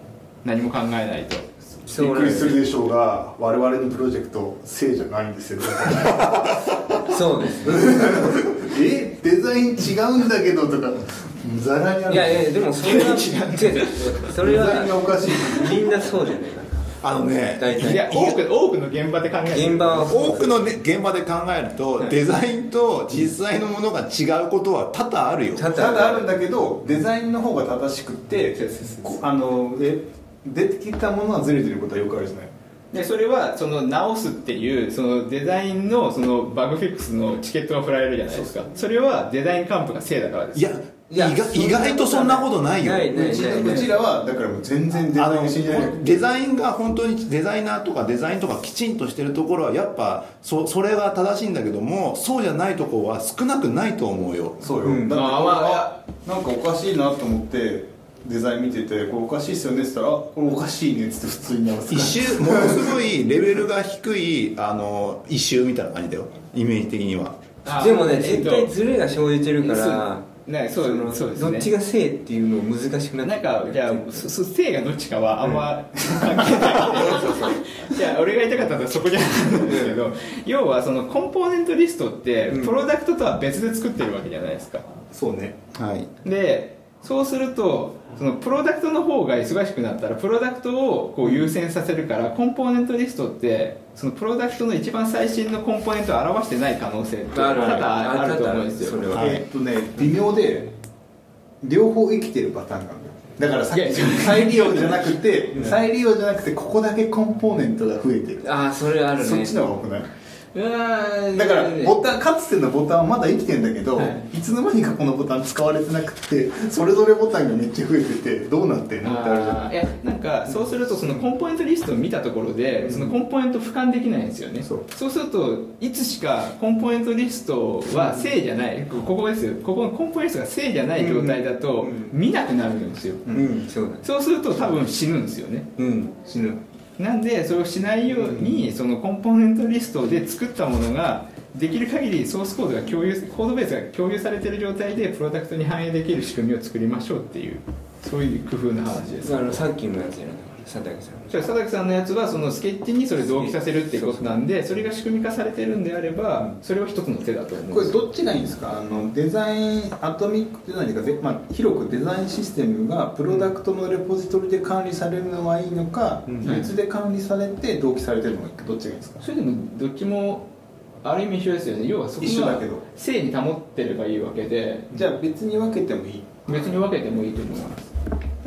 何も考えないと。夫びっくりするでしょうが我々のプロジェクト正じゃないんですよそうです えデザイン違うんだけどとかざらにある。いやいやでもそれは 違うそれはかしい。みんなそうじゃないかあのねいや体多く多くの現場で考えて現場は多くの、ね、現場で考えるとデザインと実際のものが違うことは多々あるよ。多々ある。んだけどデザインの方が正しくってこあのえ出てきたものはずれてることはよくあるじゃない。でそれはその直すっていうそのデザインのそのバグフィックスのチケットが振られるじゃないですか。それはデザイン幹部が正だからです。いや意外意外とそんなことないよ。ないないうちない。ないうちらはだからもう全然デあのザインしないデザインが本当にデザイナーとかデザインとかきちんとしてるところはやっぱそそれが正しいんだけどもそうじゃないところは少なくないと思うよ。そうよ、うん。だってまあまああなんかおかしいなと思ってデザイン見てて「これおかしいっすよね」って言ったら「あこれおかしいね」っつって普通に直す一周ものすごいレベルが低いあの一周みたいな感じだよ。イメージ的には。あでもねえっと絶対ズレが生じてるからねそうのそうですね。どっちが正っていうの難しくなってなんかじゃあそそ性がどっちかはあんま関係ない。じゃあ俺が言いたかったのはそこじゃないんですけど要はそのコンポーネントリストってうん。プロダクトとは別で作ってるわけじゃないですか。そうね。はい。でそうするとそのプロダクトの方が忙しくなったらプロダクトをこう優先させるからコンポーネントリストってそのプロダクトの一番最新のコンポーネントを表してない可能性って多あるある。々あると思うんですよ。それははいえーっとね微妙で両方生きてるパターンがあるんだからさっき再利用じゃなくて再利用じゃなくてここだけコンポーネントが増えてる。ああそれあるね。そっちの方が多くない？だからボタンかつてのボタンはまだ生きてんだけど、はい。い、つの間にかこのボタン使われてなくてそれぞれボタンがめっちゃ増えててどうなってんのってあるじゃないやなんかそうするとそのコンポーネントリストを見たところでそのコンポーネント俯瞰できないんですよね。そう。するといつしかコンポーネントリストは正じゃない。こここですよ。ここのコンポーネントが正じゃない状態だとうん。見なくなるんですよ。うん。そうだね。そうすると多分死ぬんですよね。うん。死ぬなんでそれをしないようにそのコンポーネントリストで作ったものができる限りソースコードが共有コードベースが共有されている状態でプロダクトに反映できる仕組みを作りましょうっていうそういう工夫の話です。あのさっきのやつじゃな。い佐竹さん。じゃあ佐竹さんのやつはそのスケッチにそれ同期させるっていうことなんでそれが仕組み化されてるんであればそれは一つの手だと思うこれどっちがいいんですか？あのデザインアトミックデザインというかで、まあ、広くデザインシステムがプロダクトのレポジトリで管理されるのはいいのか、うん。別で管理されて同期されてるのがいいかどっちがいいんですか。それでもどっちもある意味一緒ですよね。要はそこが一緒だけど。正に保ってればいいわけで。じゃあ別に分けてもいい。別に分けてもいいと思います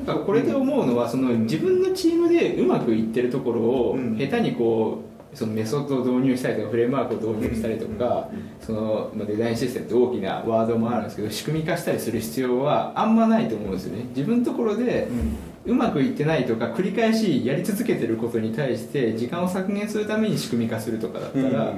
なんかこれで思うのはその自分のチームでうまくいってるところをうん。下手にこうそのメソッドを導入したりとかフレームワークを導入したりとかそのまあデザインシステムって大きなワードもあるんですけど仕組み化したりする必要はあんまないと思うんですよね。自分のところでうまくいってないとか繰り返しやり続けてることに対して時間を削減するために仕組み化するとかだったら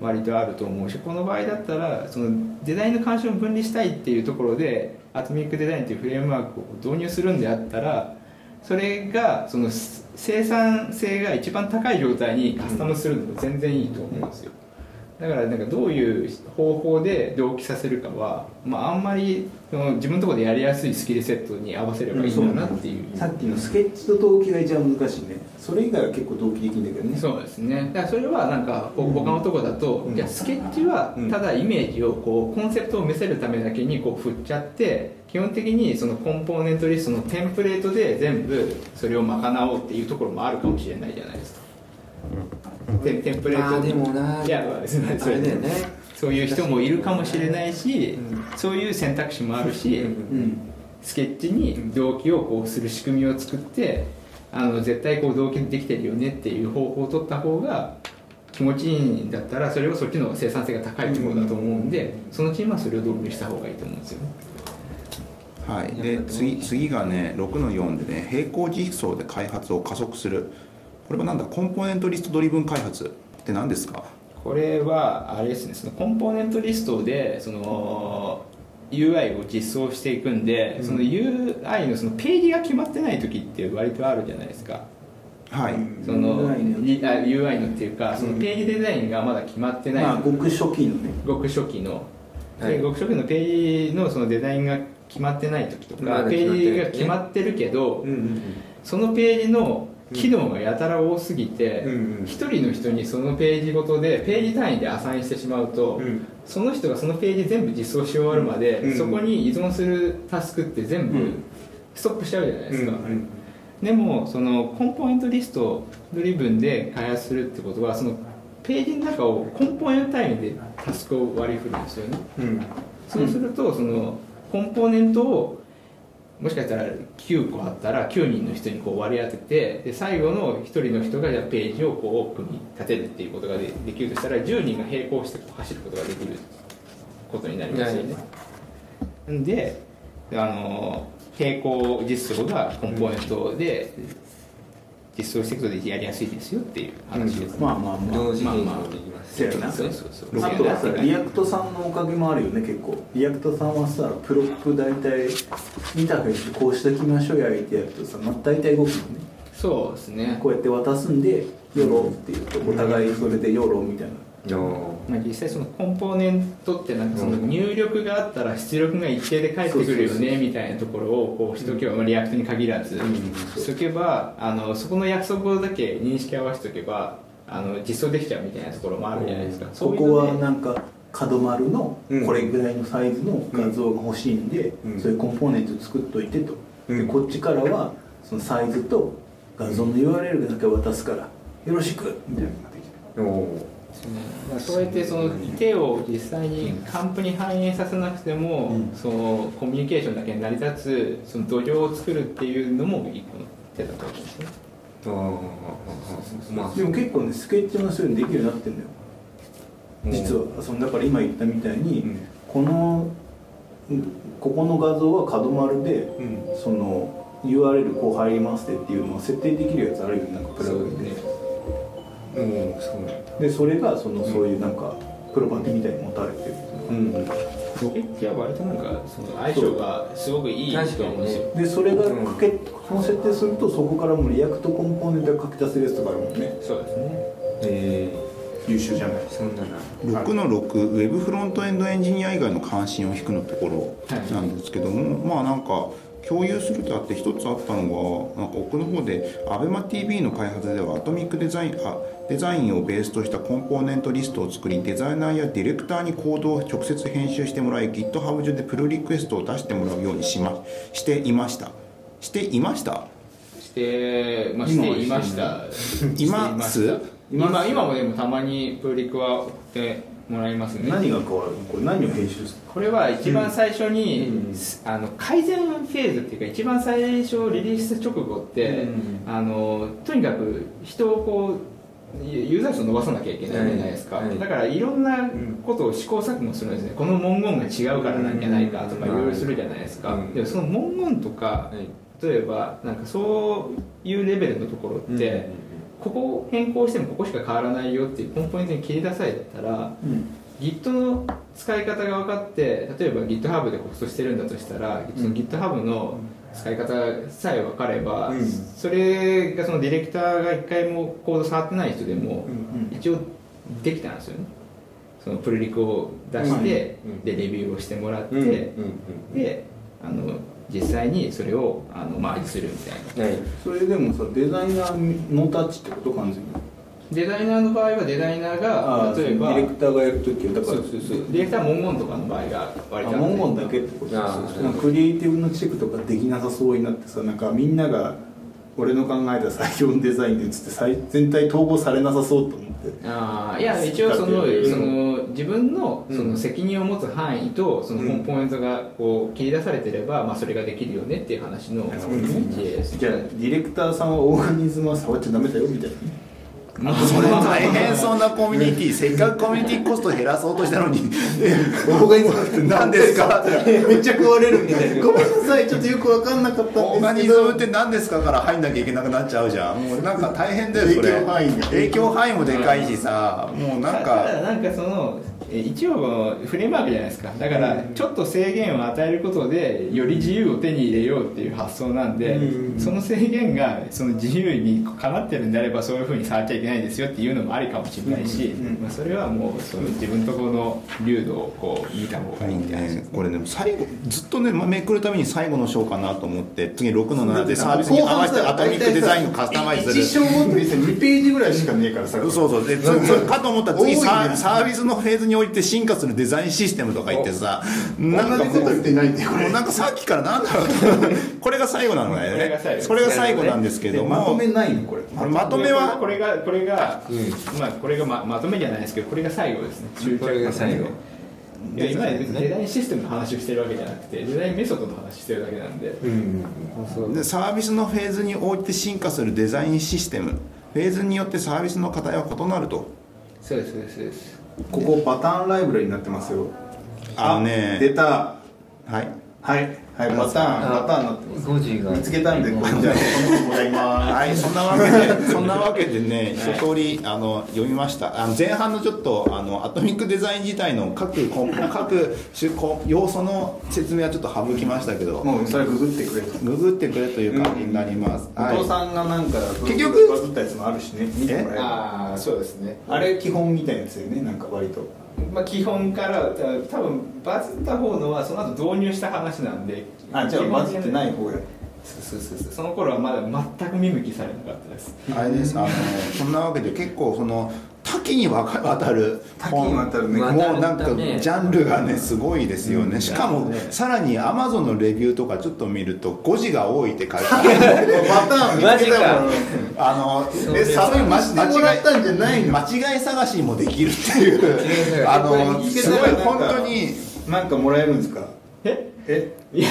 割とあると思うしこの場合だったらそのデザインの関心を分離したいっていうところでアトミックデザインというフレームワークを導入するんであったらそれがその生産性が一番高い状態にカスタムするのが全然いいと思うんですよ、だからなんかどういう方法で同期させるかは、まあ、あんまりその自分のところでやりやすいスキルセットに合わせればいいんだなっていう、さっきのスケッチと動機が一番難しいね。それ以外は結構動機できるんだけどね。そうですね。だからそれはなんかほ他のとこだと、うん。いやスケッチはただイメージをこうコンセプトを見せるためだけにこう振っちゃって基本的にそのコンポーネントリストのテンプレートで全部それを賄おうっていうところもあるかもしれないじゃないですか、テンテンプレート。でもないやまあそれあれだよね。そういう人もいるかもしれないし、うそういう選択肢もあるし、うん。スケッチに動機をこうする仕組みを作ってあの絶対こう動機できてるよねっていう方法を取った方が気持ちいいんだったらそれをそっちの生産性が高いところだと思うんでそのチームはそれを導入した方がいいと思うんですよ。ねはい、で次次がね6の4でね並行実装で開発を加速するこれはなんだ？コンポーネントリストドリブン開発って何ですか？これはあれですね。そのコンポーネントリストでその UI を実装していくんで、その UI のそのページが決まってない時って割とあるじゃないですか。はい、その UI のりあ UI のっていうかそのページデザインがまだ決まってない、まあごく初期のね。ごく初期の、はい。でごく初期のページのそのデザインが決まってない時とか、ページが決まってるけど、うんうん。そのページの機能がやたら多すぎてうんうん。一、人の人にそのページごとでページ単位でアサインしてしまうと、うん。その人がそのページ全部実装し終わるまで、うんそこに依存するタスクって全部うん。ストップしちゃうじゃないですか、うんうん。でもそのコンポーネントリストドリブンで開発するってことはそのページの中をコンポーネント単位でタスクを割り振るんですよね。うん。そうするとそのコンポーネントをもしかしたら9個あったら9人の人にこう割り当ててで最後の1人の人がじゃあページをこうオープンに立てるっていうことがでできるとしたら10人が並行して走ることができることになりますよね。んであの並行実装がコンポーネントで実装していくとでやりやすいですよっていう話です、ね。まあまあまあ。同時検まあまあ証できますそうやなそうそうそう。あとはさリアクトさんのおかげもあるよね結構。 React さんはさプロップ大体インターフェースこうしておきましょうやってやるとさ、まあ、大体動くのね。そうですね。こうやって渡すんで「ヨロ」って言うとお互いそれで「ヨロ」みたいな。おまあ、実際そのコンポーネントってなんかその入力があったら出力が一定で返ってくるよねみたいなところをこうしとけば、まあ React に限らずしとけばあのそこの約束をだけ認識合わせとけばあの実装できちゃうみたいなところもあるじゃないですか、そういうここはなんか角丸のうん。これぐらいのサイズの画像が欲しいん。で、うん。そういうコンポーネント作っといてと、うん。でこっちからはそのサイズと画像の URL だけ渡すからよろしくみたいなのができるそうやってその手を実際にカンプに反映させなくても、うん。そのコミュニケーションだけに成り立つその土壌を作るっていうのも一個の手だと思うんですね。あでも結構ねスケッチもそういうのできるようになってんだよ実はそのだから今言ったみたいに、うんこのうんここの画像は角丸で、うんその URL こう入りますってっていうのを設定できるやつあるよねなんかプラグインでおおそうなんだでそれがそのそういうなんかプロパティみたいに持たれてる。うん。ロケッチは割となんかその相性がすごくいいと思うんでそれがかけその設定するとそこからもう React コンポーネントが書き出せるやつとかあるもんね。そうですね。え優秀じゃない。ー、そんなな6の6ウェブフロントエンドエンジニア以外の関心を引くのところなんですけども、まあなんか共有するとあって一つあったのがなんか奥の方で ABEMATV の開発では Atomic Design あデザインをベースとしたコンポーネントリストを作りデザイナーやディレクターにコードを直接編集してもらい GitHub 上でプルリクエストを出してもらうようにしましていました。していました？して、まあ、していました。います今今もでもたまにプリクは送ってもらいますね。何が変わる？のこれ何を編集するこれは一番最初に、うん。あの改善フェーズっていうか一番最初リリース直後って、うん。あのとにかく人をこうユユーザー数を伸ばさなきゃいけないじゃないですか、だからいろんなことを試行錯誤するんですね。この文言が違うからなんじゃないかとかいろいろするじゃないですか、うんでもその文言とかはい。例えばなんかそういうレベルのところって、うんここを変更してもここしか変わらないよっていうコンポーネントに切り出されたらうん。Git の使い方が分かって例えば GitHub でホストしてるんだとしたら、その GitHub の使い方さえ分かれば、うん。それがそのディレクターが一回もコード触ってない人でも、うん一応できたんですよね。そのプルリクを出して、うん。でレビューをしてもらって、うんうん。であの実際にそれをあのマージするみたいな。はい。それでもさデザイナーノータッチってこと完全に？デザイナーの場合はデザイナーがあー例えばディレクターがやるときはだからそうそうそう。ディレクターは文言とかの場合が割とあ文言だけってこと。あーなんかクリエイティブのチェックとかできなさそうになってさなんかみんなが俺の考えた採用デザインでっつって最全体統合されなさそうと思って。あーいや一応そのうんその自分のその責任を持つ範囲とそのコンポーネントがこう切り出されてれば、まあ、それができるよねっていう話の事例です。じゃあディレクターさんはオーガニズムは触っちゃダメだよみたいな。まあそれ大変そうなコミュニティ。せっかくコミュニティコスト減らそうとしたのに。オーガニズムって 何ですか？めっちゃ食われるみたいな。ごめんなさい。ちょっとよく分かんなかったオーガんですけど。ニズムって何ですかから入んなきゃいけなくなっちゃうじゃん。もうなんか大変だよそれ。影響範囲。が影響範囲もでかいしさ。もうなんただかなんかそのえ一応フレームワークじゃないですか。だからちょっと制限を与えることでより自由を手に入れようっていう発想なんで、その制限がその自由にかなってるんであればそういうふうに触っちゃいけないですよっていうのもありかもしれないし、まあ、それはもうその自分のところの流度をこう見た方がいいって話ですね、これね最後ずっとねめくるために最後の章かなと思って次6の7でサービスに合わせてアトミックデザインをカスタマイズ1する。章ごとにさ2ページぐらいしかねえからさそうそう。でかと思ったら次サービスのフェーズにおいて進化するデザインシステムとか言ってさなんかこともう言ってないんだよこれ。もうなんかさっきからなんだろうこれが最後。なのねこれが最後。それが最後なんですけどもまとめないのこれ。まとめはこれがこれが、まあこれがままとめじゃないですけどこれが最後ですね。終着これが最後。いや今デザインシステムの話をしてるわけじゃなくてデザインメソッドの話してるだけなんで。うん。そうでサービスのフェーズにおいて進化するデザインシステムフェーズによってサービスの課題は異なるとそうですそうですそうですここパターンライブラリになってますよ。あのね。出た。はい。はいはいパターンパターンになってます。5時が。見つけたんでじゃあこの子もらい。ますはい、そんなわけで、そんなわけでね、一通りあの読みました。あの前半のちょっとあのアトミックデザイン自体の各各種こ要素の説明はちょっと省きましたけど、もうそれググってくれと。ググってくれという感じになります。お父さんがなんか結局バズったやつもあるしね。見てもらえばああそうですね。あれ基本みたいなやつだよねなんか割とまあ基本からた多分バズった方のはその後導入した話なんであじゃあバズってない方やそうそうそうそうその頃はまだ全く見向きされなかったですあれです。あのそんなわけで結構その多岐にわたる多岐にわたるね。もうなんかジャンルがねすごいですよね。しかもさらにアマゾンのレビューとかちょっと見ると誤字が多いって書いてある。パターン見つけたもんあのえさそれ間違もらったんじゃないの。間違い探しもできるっていう。あのすごい本当に。なんかもらえるんですか？え？え？い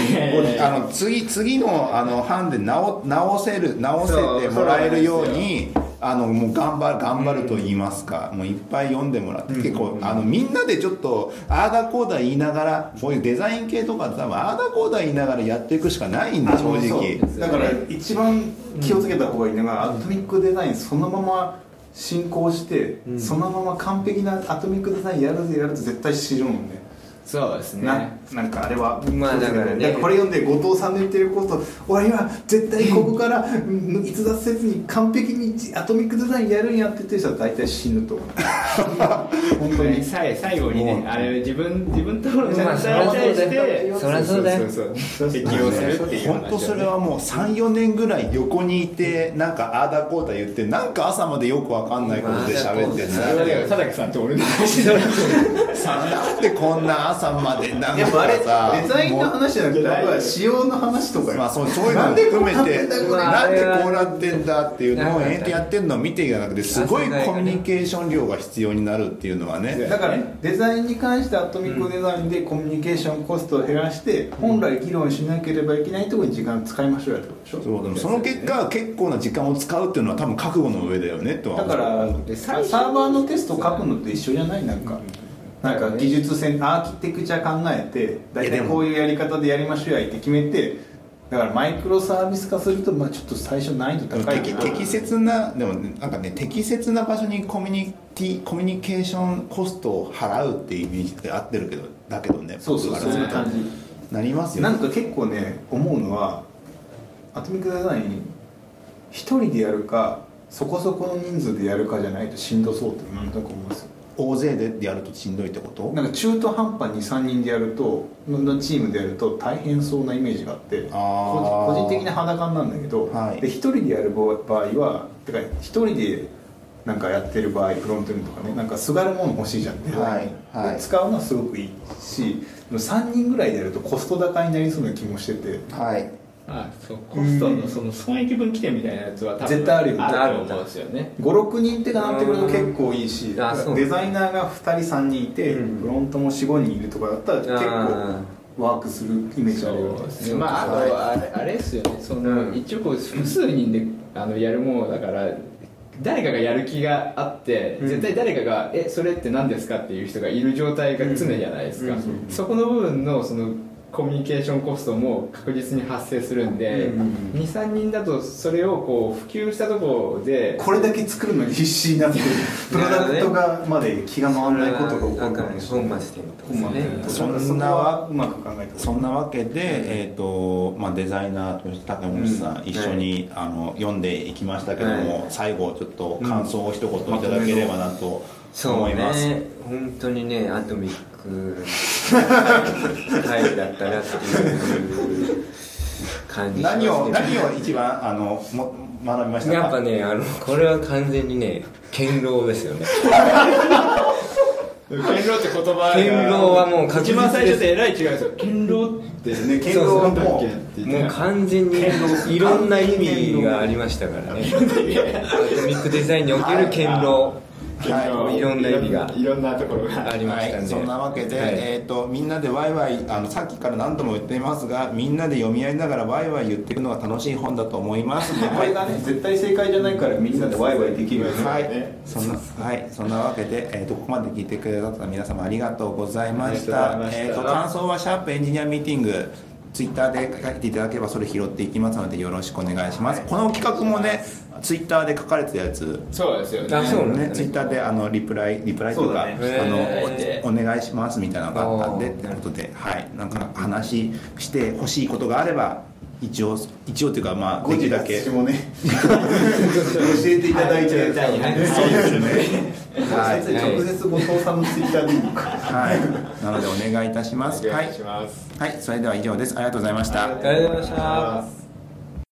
あの次次のあの班で直直せる直せてもらえるようにあのもう頑張る頑張ると言いますか、もういっぱい読んでもらって、結構あのみんなでちょっとああだこうだ言いながらこういうデザイン系とか多分ああだこうだ言いながらやっていくしかないんで正直。そうだから一番気をつけた方がいいのが、アトミックデザインそのまま進行して、そのまま完璧なアトミックデザインやるぜやると絶対知るもんね。そうですねななんかあれはまあだからね。これ読んで後藤さんの言ってること俺は絶対ここからうん逸脱せずに完璧にアトミックデザインやるんやって言ってる人は大体死ぬと思う。本当に。最最後にねあれ自分自分ところのまあチャンスに対してそりゃそうだよ。そうそう適用するっていう本当それはもう34年ぐらい横にいてなんかああだこうだ言ってなんか朝までよくわかんないことで喋ってそれはねさんと俺の話だ なんでこんな朝までなんやさデザインの話じゃなくてもうやっぱ仕様の話とかよ。まあそうそういうのも含めてなんでこうなってんだこれ。なんでこうなってんだっていうのを延々やってるのを見ていかなくてすごいコミュニケーション量が必要になるっていうのはね。だからデザインに関してアトミックデザインでコミュニケーションコストを減らして本来議論しなければいけないところに時間使いましょうやってこと。でしょそうでもその結果結構な時間を使うっていうのは多分覚悟の上だよねとは思う。だからでサーバーのテスト書くのと一緒じゃない？なんか、なんか技術線アーキテクチャ考えて大体こういうやり方でやりましょうやって決めてだからマイクロサービス化すると、まあ、ちょっと最初難易度高いけど。適適切なでもねなんかね適切な場所にコミュニティコミュニケーションコストを払うっていうイメージで合ってるけどだけどねそうそうそういう感じ。なりますよなんか結構ね思うのはアトミックデザイン一人でやるかそこそこの人数でやるかじゃないとしんどそうってなんとなく思いますよ大勢でやるとしんどいってこと？なんか中途半端に3人でやるとのチームでやると大変そうなイメージがあって個人的な肌感なんだけど、はい。で1人でやる場合はてか1人でなんかやってる場合フロントエンドとかねなんかすがるもの欲しいじゃんデザインはいはい。で使うのはすごくいいしでも3人ぐらいでやるとコスト高になりそうな気もしてて。はいあそうコストのその損益分岐点みたいなやつは多分絶対あるよ。ねあると思うんですよね。56人ってかなってくると結構いいしデザイナーが2人3人いて、うん。フロントも45人いるとかだったら結あ構ワークするイメージあるよね。まああとあれあれですよね。その、うん。一応こう複数人であのやるものだから誰かがやる気があって、うん。絶対誰かが「えそれって何ですか?」っていう人がいる状態が常じゃないですか、そこの部分のそのコミュニケーションコストも確実に発生するんで、うん。うん23人だとそれをこう普及したところでこれだけ作るのに必死になってプロダクトがまで気が回らないことが起こるかもしれない本末転倒です。ねそそんなそんなはうまく考えてそんなわけで、えーとまあ、デザイナーとして高橋さん、うん一緒に、あの読んでいきましたけども、はい。最後ちょっと感想を一言いただければなとそう思います、ね。本当にねアトミック回だったなっていう感じします何を何を一番あのも学びましたか？やっぱねあのこれは完全にね堅牢ですよね。堅牢って言葉が。堅牢はもう一番最初でえらい違うんですよ。堅牢ってね。堅牢はもうそうそうもう完全にいろんな意味がありましたからね。アトミックデザインにおける堅牢はい。いろんな意味がいろんなところがありましたんで、はい、そんなわけで、はい。えー、とみんなでワイワイあのさっきから何度も言っていますがみんなで読み合いながらワイワイ言っていくのが楽しい本だと思います。これがね絶対正解じゃないからみんなでワイワイできるよね。はい、そんな、はい、そんなわけで、えー、とここまで聞いてくださった皆様ありがとうございました。ありがとうございました。えっ、と、感想はシャープエンジニアミーティング。ツイッターで書いていただければそれ拾っていきますのでよろしくお願いします、この企画もねツイッターで書かれてたやつ。そうですよね。あそうなんだね、ツイッターであのリプライリプライというか、ね。あのおお願いしますみたいなのがあったんでってことではい。なんか話してほしいことがあれば一応一応というかまあできるだけ。私もね 教えていただいてはい。そうですねはい。直接後藤さんのツイッターでいいのかはい。なのでお願いいたします。はい。はい。それでは以上です。ありがとうございました。ありがとうございました